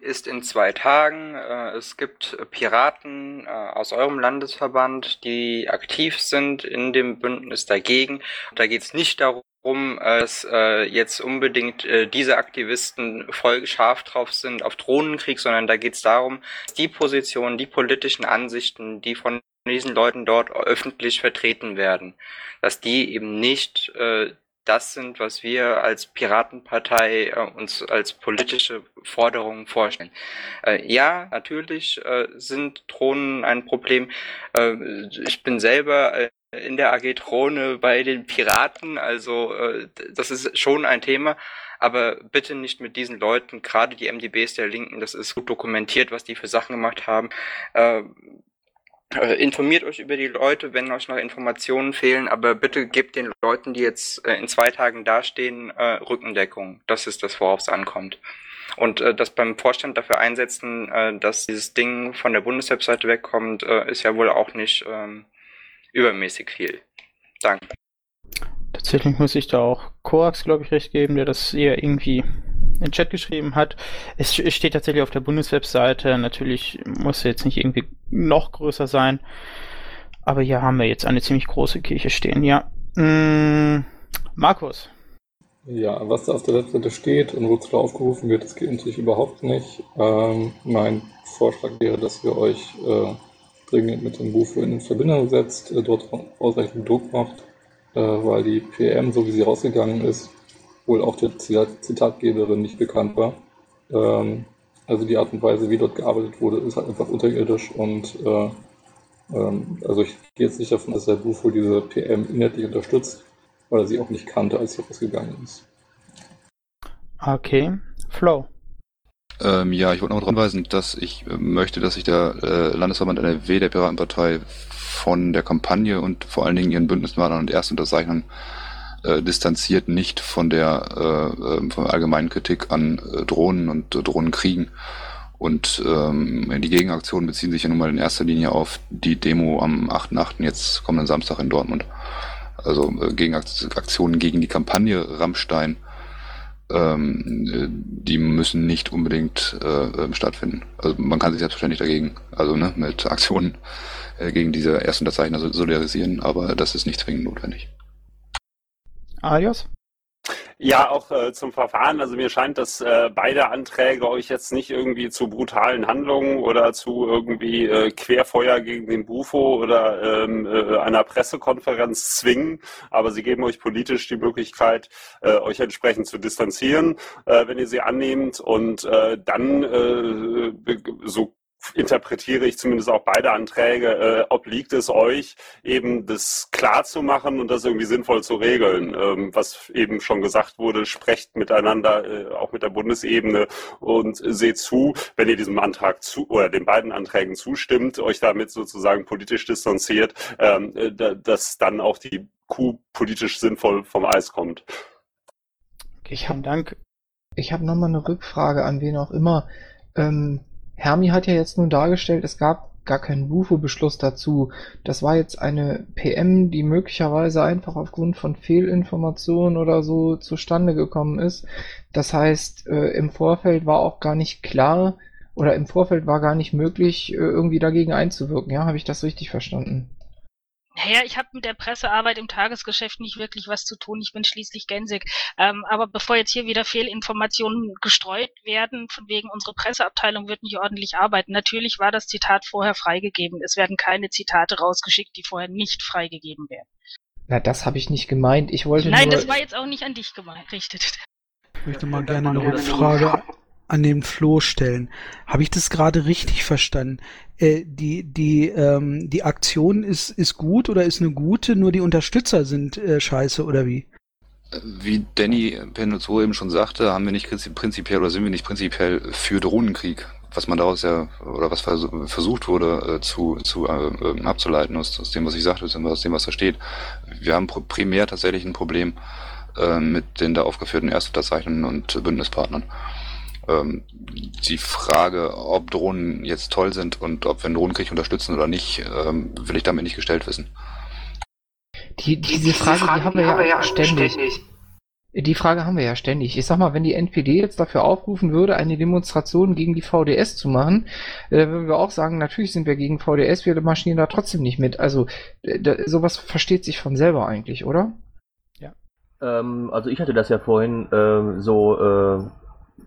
ist in zwei Tagen. Äh, Es gibt Piraten äh, aus eurem Landesverband, die aktiv sind in dem Bündnis dagegen. Da geht es nicht darum, dass äh, jetzt unbedingt äh, diese Aktivisten voll scharf drauf sind auf Drohnenkrieg, sondern da geht es darum, die Positionen, die politischen Ansichten, die von diesen Leuten dort öffentlich vertreten werden, dass die eben nicht äh, das sind, was wir als Piratenpartei äh, uns als politische Forderungen vorstellen. Äh, ja, natürlich äh, sind Drohnen ein Problem. Äh, ich bin selber äh, in der AG Drohne bei den Piraten, also äh, das ist schon ein Thema. Aber bitte nicht mit diesen Leuten, gerade die MDBs der Linken, das ist gut dokumentiert, was die für Sachen gemacht haben. Äh, informiert euch über die Leute, wenn euch noch Informationen fehlen, aber bitte gebt den Leuten, die jetzt äh, in zwei Tagen dastehen, äh, Rückendeckung. Das ist das, worauf es ankommt. Und das beim Vorstand dafür einsetzen, dass dieses Ding von der Bundeswebseite wegkommt, ist ja wohl auch nicht ähm, übermäßig viel. Danke. Tatsächlich muss ich da auch Koax, glaube ich, recht geben, der das eher irgendwie in den Chat geschrieben hat. Es steht tatsächlich auf der Bundeswebseite. Natürlich muss jetzt nicht irgendwie noch größer sein. Aber hier haben wir jetzt eine ziemlich große Kirche stehen, ja. Mm, Markus. Ja, was da auf der Webseite steht und wozu da aufgerufen wird, das geht natürlich überhaupt nicht. Ähm, mein Vorschlag wäre, dass ihr euch äh, dringend mit dem Bufo in Verbindung setzt, äh, dort ausreichend Druck macht, äh, weil die PM, so wie sie rausgegangen ist, wohl auch der Zitat Zitatgeberin nicht bekannt war. Ähm, also die Art und Weise, wie dort gearbeitet wurde, ist halt einfach unterirdisch und äh, ähm, also ich gehe jetzt nicht davon, dass der Bufo diese PM inhaltlich unterstützt, weil er sie auch nicht kannte, als sie rausgegangen ist. Okay. Flow. Ähm, ja, ich wollte noch darauf hinweisen, dass ich äh, möchte, dass sich der äh, Landesverband NRW der Piratenpartei von der Kampagne und vor allen Dingen ihren Bündnispartnern und Erstunterzeichnern äh, distanziert, nicht von der äh, äh, von der allgemeinen Kritik an äh, Drohnen und äh, Drohnenkriegen. Und ähm, die Gegenaktionen beziehen sich ja nun mal in erster Linie auf die Demo am 8.8. jetzt kommenden Samstag in Dortmund. Also äh, Gegenaktionen gegen die Kampagne Rammstein ähm, äh, die müssen nicht unbedingt äh, ähm, stattfinden. Also man kann sich selbstverständlich dagegen, also ne, mit Aktionen äh, gegen diese Erstunterzeichner solidarisieren, aber das ist nicht zwingend notwendig. Alias? Ja, auch äh, zum Verfahren. Also mir scheint, dass äh, beide Anträge euch jetzt nicht irgendwie zu brutalen Handlungen oder zu irgendwie äh, Querfeuer gegen den Bufo oder ähm, äh, einer Pressekonferenz zwingen, aber sie geben euch politisch die Möglichkeit, äh, euch entsprechend zu distanzieren, äh, wenn ihr sie annehmt und dann so interpretiere ich zumindest auch beide Anträge, äh, obliegt es euch, eben das klar zu machen und das irgendwie sinnvoll zu regeln. Ähm, was eben schon gesagt wurde, sprecht miteinander, äh, auch mit der Bundesebene und seht zu, wenn ihr diesem Antrag zu oder den beiden Anträgen zustimmt, euch damit sozusagen politisch distanziert, ähm, äh, dass dann auch die Kuh politisch sinnvoll vom Eis kommt. Ich habe Dank. Ich habe nochmal eine Rückfrage an wen auch immer. Ähm, Hermi hat ja jetzt nun dargestellt, es gab gar keinen Bufo-Beschluss dazu. Das war jetzt eine PM, die möglicherweise einfach aufgrund von Fehlinformationen oder so zustande gekommen ist. Das heißt, äh, im Vorfeld war auch gar nicht klar oder im Vorfeld war gar nicht möglich, äh, irgendwie dagegen einzuwirken. Ja, habe ich das richtig verstanden? Naja, ich habe mit der Pressearbeit im Tagesgeschäft nicht wirklich was zu tun. Ich bin schließlich Gensig. Ähm, aber bevor jetzt hier wieder Fehlinformationen gestreut werden, von wegen unsere Presseabteilung wird nicht ordentlich arbeiten. Natürlich war das Zitat vorher freigegeben. Es werden keine Zitate rausgeschickt, die vorher nicht freigegeben werden. Na, das habe ich nicht gemeint. Ich wollte Nein, nur... das war jetzt auch nicht an dich gerichtet. Ich möchte mal gerne eine Rückfrage an den Flo stellen. Habe ich das gerade richtig verstanden? Äh, die die ähm, die Aktion ist ist gut oder ist eine gute, nur die Unterstützer sind äh, scheiße oder wie? Wie Danny Penuzzo eben schon sagte, haben wir nicht prinzipiell oder sind wir nicht prinzipiell für Drohnenkrieg, was man daraus ja oder was versucht wurde äh, zu, zu äh, abzuleiten aus, aus dem, was ich sagte, aus dem, was da steht. Wir haben primär tatsächlich ein Problem äh, mit den da aufgeführten Erstunterzeichnern und Bündnispartnern. Ähm, die Frage, ob Drohnen jetzt toll sind und ob wir einen Drohnenkrieg unterstützen oder nicht, ähm, will ich damit nicht gestellt wissen. Die, diese Frage, die haben wir ja, ja ständig. ständig. Die Frage haben wir ja ständig. Ich sag mal, wenn die NPD jetzt dafür aufrufen würde, eine Demonstration gegen die VDS zu machen, äh, würden wir auch sagen, natürlich sind wir gegen VDS, wir marschieren da trotzdem nicht mit. Also da, sowas versteht sich von selber eigentlich, oder? Ja. Ähm, also ich hatte das ja vorhin äh, so äh,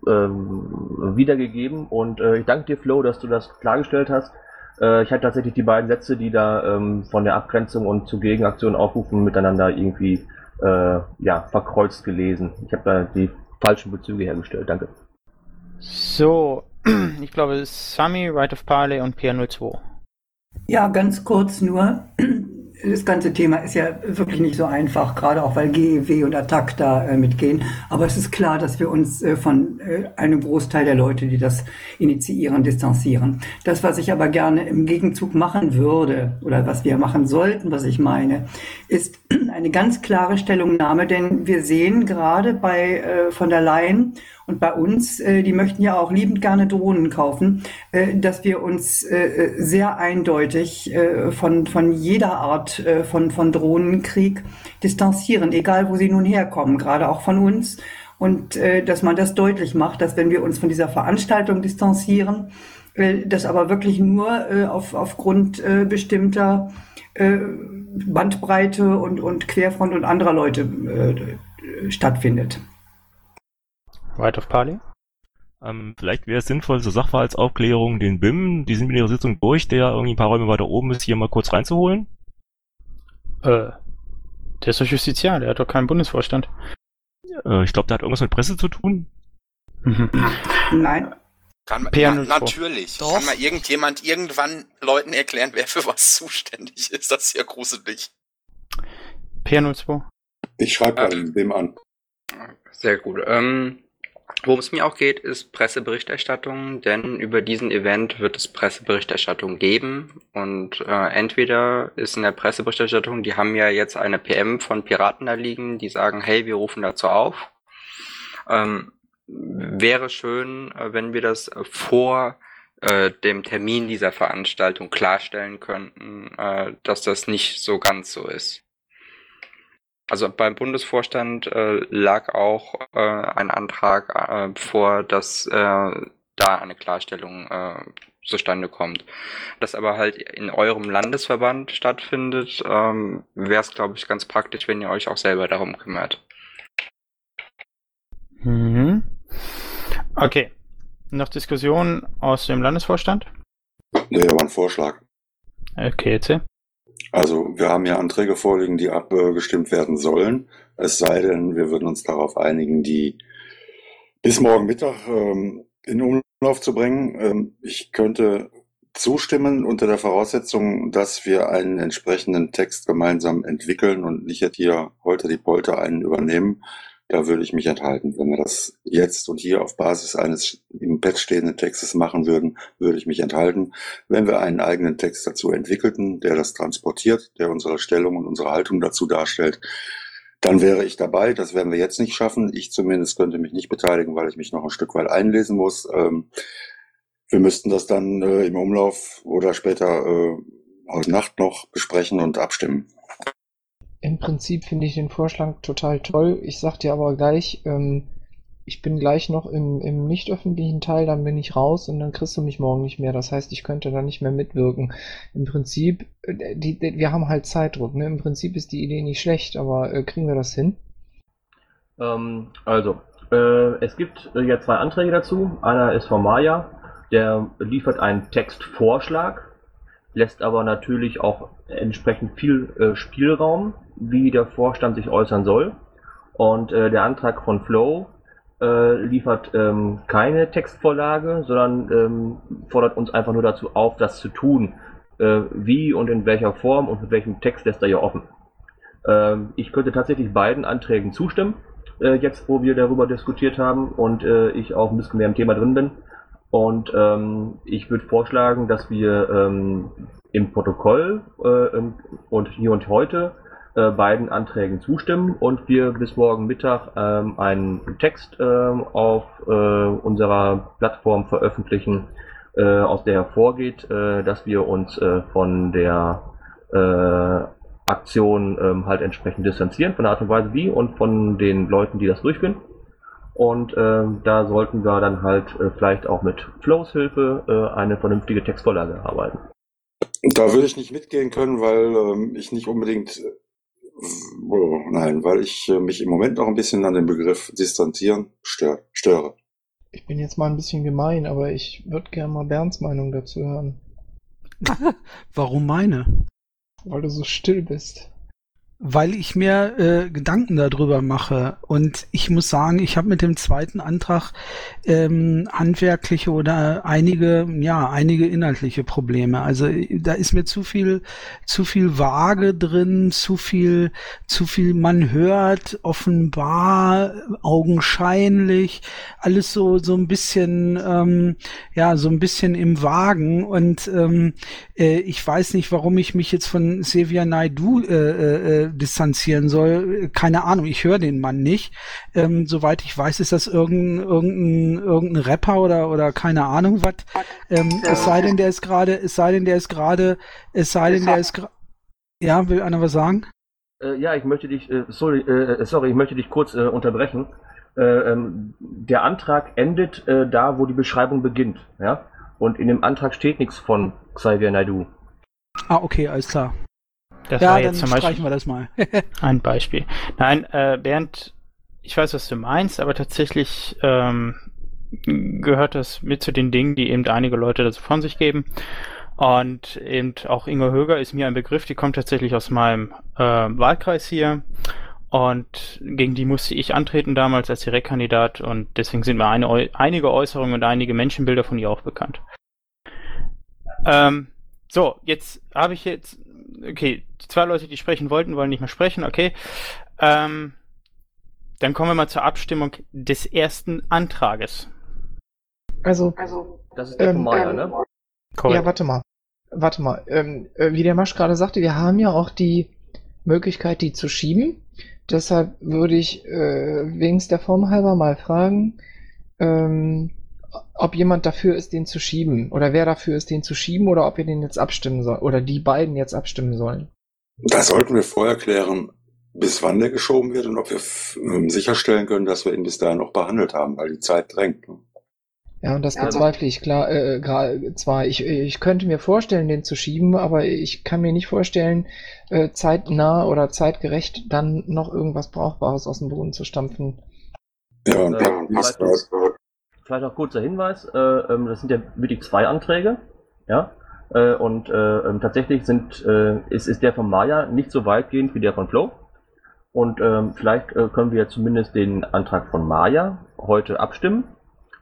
ähm, wiedergegeben. Und äh, ich danke dir, Flo, dass du das klargestellt hast. Äh, ich hatte tatsächlich die beiden Sätze, die da ähm, von der Abgrenzung und zu Gegenaktion aufrufen, miteinander irgendwie äh, ja, verkreuzt gelesen. Ich habe da die falschen Bezüge hergestellt. Danke. So, ich glaube, Sami, Right of Parley und PR02. Ja, ganz kurz nur das ganze Thema ist ja wirklich nicht so einfach, gerade auch weil GEW und Attac da äh, mitgehen. Aber es ist klar, dass wir uns äh, von äh, einem Großteil der Leute, die das initiieren, distanzieren. Das, was ich aber gerne im Gegenzug machen würde oder was wir machen sollten, was ich meine, ist eine ganz klare Stellungnahme, denn wir sehen gerade bei äh, von der Leyen und bei uns, äh, die möchten ja auch liebend gerne Drohnen kaufen, äh, dass wir uns äh, sehr eindeutig äh, von, von jeder Art äh, von, von Drohnenkrieg distanzieren, egal wo sie nun herkommen, gerade auch von uns. Und äh, dass man das deutlich macht, dass wenn wir uns von dieser Veranstaltung distanzieren, äh, das aber wirklich nur äh, auf, aufgrund äh, bestimmter äh, Bandbreite und, und Querfront und anderer Leute äh, stattfindet. Right of Parley? Ähm, vielleicht wäre es sinnvoll, so Sachverhaltsaufklärung, den BIM, die sind mit ihrer Sitzung durch, der irgendwie ein paar Räume weiter oben ist, hier mal kurz reinzuholen? Äh, der ist doch Justiziar, der hat doch keinen Bundesvorstand. Äh, ich glaube, der hat irgendwas mit Presse zu tun. Nein. Kann man, na, natürlich. Doch. Kann mal irgendjemand irgendwann Leuten erklären, wer für was zuständig ist? Das ist ja gruselig. PR02. Ich schreibe bei dem BIM an. Sehr gut. Ähm, Worum es mir auch geht, ist Presseberichterstattung, denn über diesen Event wird es Presseberichterstattung geben. Und äh, entweder ist in der Presseberichterstattung, die haben ja jetzt eine PM von Piraten da liegen, die sagen, hey, wir rufen dazu auf. Ähm, wäre schön, äh, wenn wir das vor äh, dem Termin dieser Veranstaltung klarstellen könnten, äh, dass das nicht so ganz so ist. Also beim Bundesvorstand äh, lag auch äh, ein Antrag äh, vor, dass äh, da eine Klarstellung äh, zustande kommt. Das aber halt in eurem Landesverband stattfindet, ähm, wäre es, glaube ich, ganz praktisch, wenn ihr euch auch selber darum kümmert. Mhm. Okay. Noch Diskussionen aus dem Landesvorstand? Nee, aber ein Vorschlag. Okay, erzähl. Also wir haben ja Anträge vorliegen, die abgestimmt werden sollen. Es sei denn, wir würden uns darauf einigen, die bis morgen Mittag ähm, in Umlauf zu bringen. Ähm, ich könnte zustimmen unter der Voraussetzung, dass wir einen entsprechenden Text gemeinsam entwickeln und nicht jetzt hier heute die Polter einen übernehmen. Da würde ich mich enthalten. Wenn wir das jetzt und hier auf Basis eines im Pad stehenden Textes machen würden, würde ich mich enthalten. Wenn wir einen eigenen Text dazu entwickelten, der das transportiert, der unsere Stellung und unsere Haltung dazu darstellt, dann wäre ich dabei. Das werden wir jetzt nicht schaffen. Ich zumindest könnte mich nicht beteiligen, weil ich mich noch ein Stück weit einlesen muss. Ähm, wir müssten das dann äh, im Umlauf oder später äh, heute Nacht noch besprechen und abstimmen. Im Prinzip finde ich den Vorschlag total toll. Ich sag dir aber gleich, ähm, ich bin gleich noch im, im nicht öffentlichen Teil, dann bin ich raus und dann kriegst du mich morgen nicht mehr. Das heißt, ich könnte da nicht mehr mitwirken. Im Prinzip, äh, die, die, wir haben halt Zeitdruck. Ne? Im Prinzip ist die Idee nicht schlecht, aber äh, kriegen wir das hin? Ähm, also, äh, es gibt äh, ja zwei Anträge dazu. Einer ist von Maya, der liefert einen Textvorschlag, lässt aber natürlich auch entsprechend viel äh, Spielraum, wie der Vorstand sich äußern soll. Und äh, der Antrag von Flow äh, liefert ähm, keine Textvorlage, sondern ähm, fordert uns einfach nur dazu auf, das zu tun. Äh, wie und in welcher Form und mit welchem Text lässt er ja offen. Ähm, ich könnte tatsächlich beiden Anträgen zustimmen, äh, jetzt wo wir darüber diskutiert haben und äh, ich auch ein bisschen mehr im Thema drin bin. Und ähm, ich würde vorschlagen, dass wir ähm, im Protokoll äh, und hier und heute äh, beiden Anträgen zustimmen und wir bis morgen Mittag ähm, einen Text ähm, auf äh, unserer Plattform veröffentlichen, äh, aus der hervorgeht, äh, dass wir uns äh, von der äh, Aktion ähm, halt entsprechend distanzieren, von der Art und Weise wie und von den Leuten, die das durchführen. Und äh, da sollten wir dann halt äh, vielleicht auch mit Flows Hilfe äh, eine vernünftige Textvorlage erarbeiten. Da würde ich nicht mitgehen können, weil ähm, ich nicht unbedingt, oh, nein, weil ich äh, mich im Moment noch ein bisschen an den Begriff distanzieren stör, störe. Ich bin jetzt mal ein bisschen gemein, aber ich würde gerne mal Bernds Meinung dazu hören. Warum meine? Weil du so still bist. Weil ich mir äh, Gedanken darüber mache. Und ich muss sagen, ich habe mit dem zweiten Antrag ähm, handwerkliche oder einige, ja, einige inhaltliche Probleme. Also da ist mir zu viel, zu viel Vage drin, zu viel, zu viel man hört, offenbar, augenscheinlich, alles so, so ein bisschen, ähm, ja, so ein bisschen im Wagen. Und ähm, äh, ich weiß nicht, warum ich mich jetzt von Sevia Naidu äh, äh, distanzieren soll. Keine Ahnung, ich höre den Mann nicht. Ähm, soweit ich weiß, ist das irgendein, irgendein, irgendein Rapper oder, oder keine Ahnung was. Ähm, es sei denn, der ist gerade, es sei denn, der ist gerade, es sei denn, der ist gerade. Ja, will einer was sagen? Äh, ja, ich möchte dich, äh, sorry, äh, sorry, ich möchte dich kurz äh, unterbrechen. Äh, ähm, der Antrag endet äh, da, wo die Beschreibung beginnt, ja. Und in dem Antrag steht nichts von Xavier Naidu. Ah, okay, alles klar. Das ja, war jetzt zum Beispiel wir das mal. ein Beispiel. Nein, äh, Bernd, ich weiß, was du meinst, aber tatsächlich ähm, gehört das mit zu den Dingen, die eben einige Leute dazu von sich geben. Und eben auch Inge Höger ist mir ein Begriff, die kommt tatsächlich aus meinem äh, Wahlkreis hier. Und gegen die musste ich antreten damals als Direktkandidat und deswegen sind mir eine, einige Äußerungen und einige Menschenbilder von ihr auch bekannt. Ähm, so, jetzt habe ich jetzt, okay, die zwei Leute, die sprechen wollten, wollen nicht mehr sprechen, okay. Ähm, dann kommen wir mal zur Abstimmung des ersten Antrages. Also, Das ist der Ähm, Maya, ähm, ne? Ja, warte mal. Warte mal. Ähm, äh, wie der Masch gerade sagte, wir haben ja auch die Möglichkeit, die zu schieben. Deshalb würde ich äh, wegen der Form halber mal fragen, ähm, ob jemand dafür ist, den zu schieben. Oder wer dafür ist, den zu schieben, oder ob wir den jetzt abstimmen sollen. Oder die beiden jetzt abstimmen sollen. Da sollten wir vorher klären, bis wann der geschoben wird und ob wir ähm, sicherstellen können, dass wir ihn bis dahin auch behandelt haben, weil die Zeit drängt. ne? Ja, und das Ja, bezweifle ich klar, äh, gra- zwar. Ich, ich könnte mir vorstellen, den zu schieben, aber ich kann mir nicht vorstellen, äh, zeitnah oder zeitgerecht dann noch irgendwas Brauchbares aus dem Boden zu stampfen. Ja, und Äh, dann vielleicht, noch kurzer Hinweis, äh, ähm, das sind ja wirklich zwei Anträge, ja, äh, und äh, ähm, tatsächlich sind, ist, ist der von Maya nicht so weitgehend wie der von Flow. Und ähm, vielleicht können wir zumindest den Antrag von Maya heute abstimmen.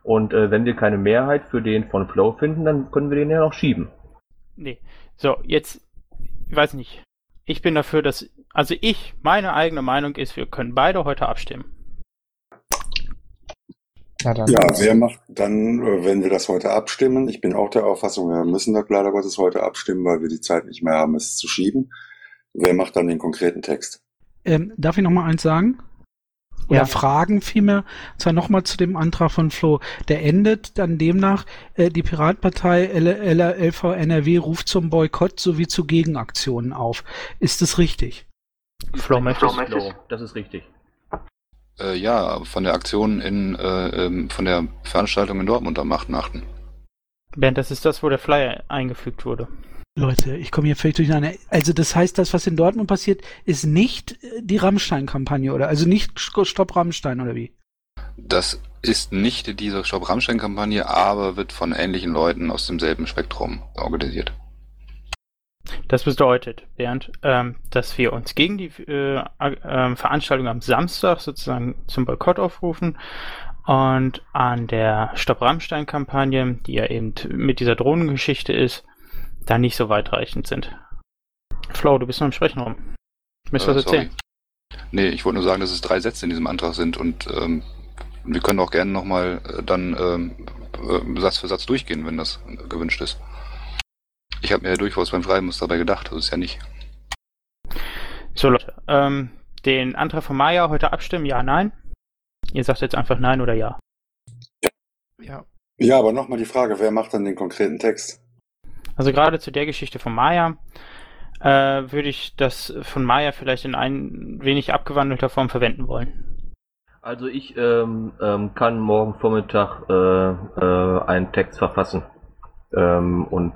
Und wenn wir keine Mehrheit für den von Flow finden, dann können wir den ja noch schieben. Nee. So, jetzt, ich weiß nicht. Ich bin dafür, dass, also ich, meine eigene Meinung ist, wir können beide heute abstimmen. Ja, dann Ja, wer macht dann, äh, wenn wir das heute abstimmen? Ich bin auch der Auffassung, wir müssen das leider Gottes heute abstimmen, weil wir die Zeit nicht mehr haben, es zu schieben. Wer macht dann den konkreten Text? Ähm, darf ich noch mal eins sagen? Oder Ja. Fragen vielmehr. Und zwar nochmal zu dem Antrag von Flo. Der endet dann demnach, äh, die Piratpartei L L LV NRW ruft zum Boykott sowie zu Gegenaktionen auf. Ist das richtig? Flo möchte ist Flow, das ist richtig. Äh, ja, von der Aktion in, äh, ähm, von der Veranstaltung in Dortmund am 8.8. Bernd, das ist das, wo der Flyer eingefügt wurde. Leute, ich komme hier völlig durcheinander. Also das heißt, das, was in Dortmund passiert, ist nicht äh, die Rammstein-Kampagne, oder? Also nicht Stopp Rammstein, oder wie? Das ist nicht diese Stopp Rammstein-Kampagne, aber wird von ähnlichen Leuten aus demselben Spektrum organisiert. Das bedeutet, Bernd, ähm, dass wir uns gegen die äh, äh, Veranstaltung am Samstag sozusagen zum Boykott aufrufen und an der Stopp Rammstein-Kampagne, die ja eben mit dieser Drohnengeschichte ist, da nicht so weitreichend sind. Flo, du bist noch im Sprechen rum. Du möchtest Äh, was sorry. erzählen? Nee, ich wollte nur sagen, dass es drei Sätze in diesem Antrag sind und ähm, wir können auch gerne nochmal äh, dann ähm, äh, Satz für Satz durchgehen, wenn das gewünscht ist. Ich habe mir ja durchaus beim Schreiben was dabei gedacht, das ist ja nicht. So, Leute, ähm, den Antrag von Maya heute abstimmen, ja, nein? Ihr sagt jetzt einfach nein oder ja. Ja. Ja, aber nochmal die Frage, wer macht dann den konkreten Text? Also gerade zu der Geschichte von Maya äh, würde ich das von Maya vielleicht in ein wenig abgewandelter Form verwenden wollen. Also ich ähm, ähm, kann morgen Vormittag äh, äh, einen Text verfassen ähm, und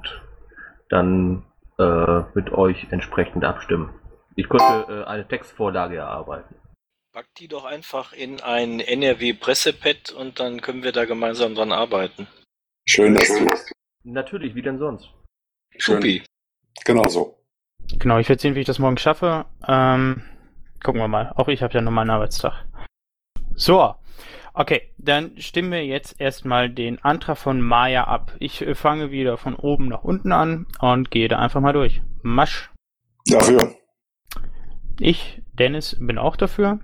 dann äh, mit euch entsprechend abstimmen. Ich könnte äh, eine Textvorlage erarbeiten. Pack die doch einfach in ein NRW-Pressepad und dann können wir da gemeinsam dran arbeiten. Schön, dass du. Natürlich, wie denn sonst? Supi. Genau so. Genau, ich werde sehen, wie ich das morgen schaffe. Ähm, gucken wir mal. Auch ich habe ja nur meinen Arbeitstag. So. Okay, dann stimmen wir jetzt erstmal den Antrag von Maya ab. Ich äh, fange wieder von oben nach unten an und gehe da einfach mal durch. Masch. Dafür. Ich, Dennis, bin auch dafür.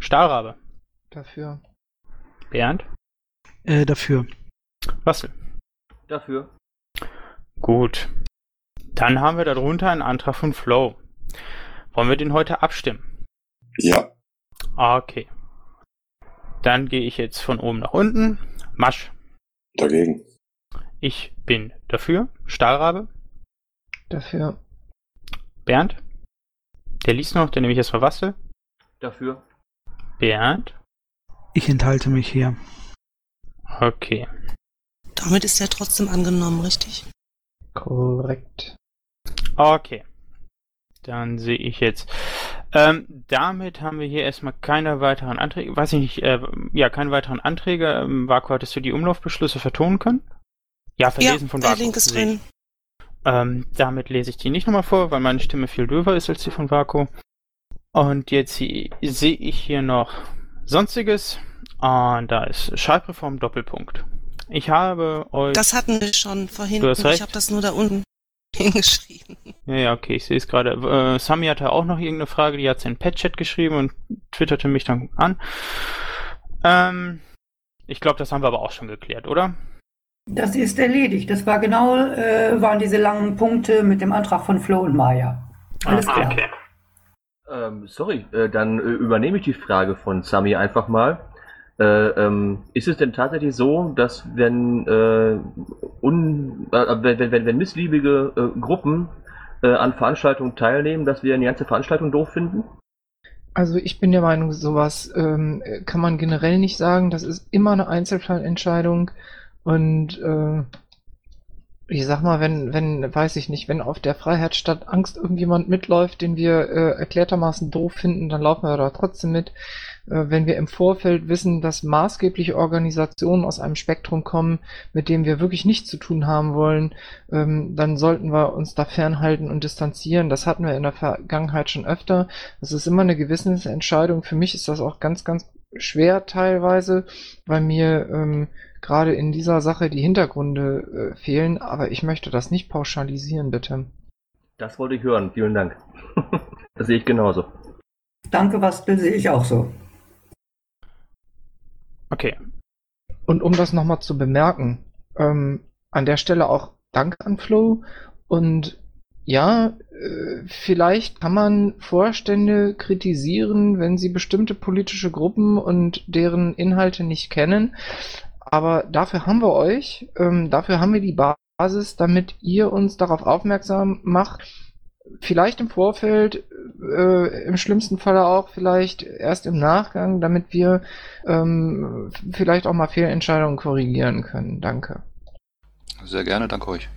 Stahlrabe. Dafür. Bernd. Äh, dafür. Wassel. Dafür. Gut. Dann haben wir darunter einen Antrag von Flow. Wollen wir den heute abstimmen? Ja. Okay. Dann gehe ich jetzt von oben nach unten. Masch. Dagegen. Ich bin dafür. Stahlrabe. Dafür. Bernd. Der liest noch, der nehme ich erstmal Wassel. Dafür. Bernd. Ich enthalte mich hier. Okay. Damit ist er trotzdem angenommen, richtig? Korrekt. Okay. Dann sehe ich jetzt. Ähm, damit haben wir hier erstmal keine weiteren Anträge. Weiß ich nicht, äh, ja, keine weiteren Anträge. Ähm, Vaku, hattest du die Umlaufbeschlüsse vertonen können? Ja, verlesen ja, von Vaku. Link ist ich. drin. Ähm, damit lese ich die nicht nochmal vor, weil meine Stimme viel döver ist als die von Vaku. Und jetzt sehe ich hier noch Sonstiges. Und da ist Schreibreform Doppelpunkt. Ich habe euch. Das hatten wir schon vorhin. Du hast Ich recht. habe das nur da unten hingeschrieben. Ja, ja, okay, ich sehe es gerade. Äh, Sami hatte auch noch irgendeine Frage, die hat sie in den Pet-Chat geschrieben und twitterte mich dann an. Ähm, ich glaube, das haben wir aber auch schon geklärt, oder? Das ist erledigt. Das war genau, äh, waren diese langen Punkte mit dem Antrag von Flo und Maya. Alles Ah, klar. okay. Ähm, sorry, äh, dann äh, übernehme ich die Frage von Sami einfach mal. Äh, ähm, ist es denn tatsächlich so, dass wenn, äh, un, äh, wenn, wenn, wenn, missliebige äh, Gruppen äh, an Veranstaltungen teilnehmen, dass wir eine ganze Veranstaltung doof finden? Also ich bin der Meinung, sowas ähm, kann man generell nicht sagen. Das ist immer eine Einzelfallentscheidung. Und äh, ich sag mal, wenn, wenn, weiß ich nicht, wenn auf der Freiheitsstadt Angst irgendjemand mitläuft, den wir erklärtermaßen doof finden, dann laufen wir da trotzdem mit. Äh, wenn wir im Vorfeld wissen, dass maßgebliche Organisationen aus einem Spektrum kommen, mit dem wir wirklich nichts zu tun haben wollen, ähm, dann sollten wir uns da fernhalten und distanzieren. Das hatten wir in der Vergangenheit schon öfter. Das ist immer eine Gewissensentscheidung. Für mich ist das auch ganz, ganz schwer teilweise, weil mir ähm, gerade in dieser Sache die Hintergründe äh, fehlen, aber ich möchte das nicht pauschalisieren, bitte. Das wollte ich hören. Vielen Dank. das sehe ich genauso. Danke, Wastel, sehe ich auch so. Okay. Und um das nochmal zu bemerken, ähm, an der Stelle auch Dank an Flo und ja, äh, vielleicht kann man Vorstände kritisieren, wenn sie bestimmte politische Gruppen und deren Inhalte nicht kennen. Aber dafür haben wir euch, ähm, dafür haben wir die Basis, damit ihr uns darauf aufmerksam macht, vielleicht im Vorfeld, äh, im schlimmsten Falle auch vielleicht erst im Nachgang, damit wir ähm, vielleicht auch mal Fehlentscheidungen korrigieren können. Danke. Sehr gerne, danke euch.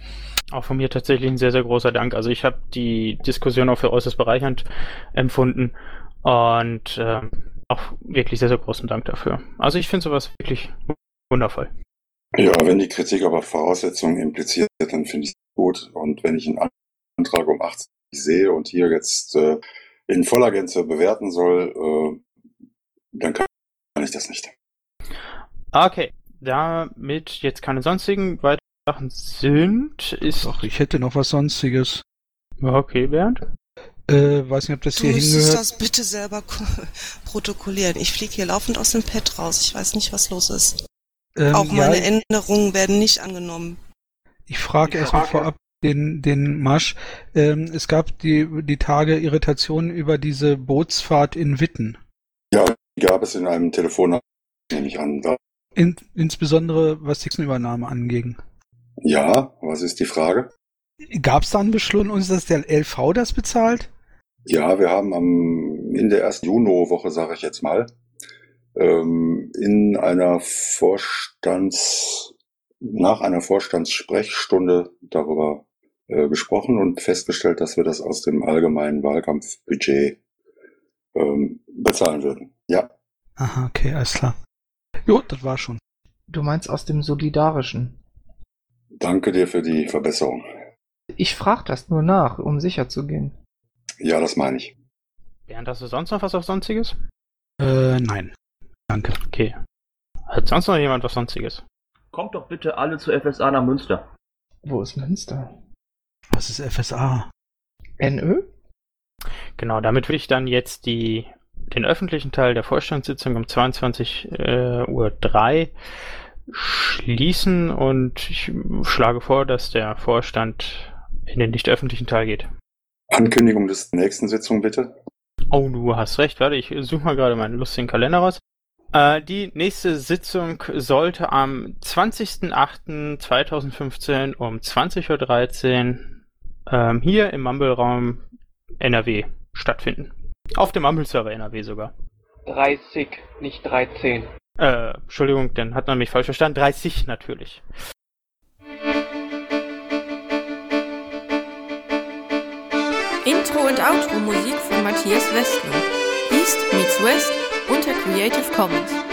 Auch von mir tatsächlich ein sehr, sehr großer Dank. Also ich habe die Diskussion auch für äußerst bereichernd empfunden und äh, auch wirklich sehr, sehr großen Dank dafür. Also ich finde sowas wirklich wundervoll. Ja, wenn die Kritik aber Voraussetzungen impliziert, dann finde ich es gut. Und wenn ich einen Antrag um 80 sehe und hier jetzt äh, in voller Gänze bewerten soll, äh, dann kann ich das nicht. Okay, damit jetzt keine sonstigen weiteren Sachen sind, ist. Doch, ich hätte noch was Sonstiges. Okay, Bernd. Äh, weiß nicht, ob das Du hier hingehört. das bitte selber ko- protokollieren. Ich fliege hier laufend aus dem Pad raus. Ich weiß nicht, was los ist. Ähm, Auch meine ja, Änderungen werden nicht angenommen. Ich frage erstmal vorab den, den Masch. Ähm, es gab die, die Tage Irritationen über diese Bootsfahrt in Witten. Ja, die gab es in einem Telefonat, nehme ich an. In, insbesondere was die Übernahme anging. ja, was ist die Frage? Gab es da einen Beschluss, uns, dass der LV das bezahlt? Ja, wir haben am, in der ersten Juno-Woche, sage ich jetzt mal, ähm, in einer Vorstands, nach einer Vorstandssprechstunde darüber gesprochen und festgestellt, dass wir das aus dem allgemeinen Wahlkampfbudget ähm, bezahlen würden. Ja, Aha, okay, alles klar. Jo, das war schon. Du meinst aus dem Solidarischen. danke dir für die Verbesserung. Ich frage das nur nach, um sicher zu gehen. Ja, das meine ich. Bernd, hast du sonst noch was auf Sonstiges? Äh, nein. Danke. Okay. Hat sonst noch jemand was Sonstiges? Kommt doch bitte alle zur FSA nach Münster. Wo ist Münster? Was ist FSA? NÖ? Genau, damit will ich dann jetzt die, den öffentlichen Teil der Vorstandssitzung um 22.03 äh, Uhr drei schließen und ich schlage vor, dass der Vorstand in den nicht öffentlichen Teil geht. Ankündigung des nächsten Sitzung bitte. Oh, du hast recht, warte, ich suche mal gerade meinen lustigen Kalender raus. Äh, die nächste Sitzung sollte am 20.08.2015 um 20.13 Uhr ähm, hier im Mumble-Raum NRW stattfinden. Auf dem Mumble-Server NRW sogar. 30, nicht 13. Äh, Entschuldigung, dann hat man mich falsch verstanden. 30 natürlich. Intro und Outro Musik von Matthias Westner. East meets West unter Creative Commons.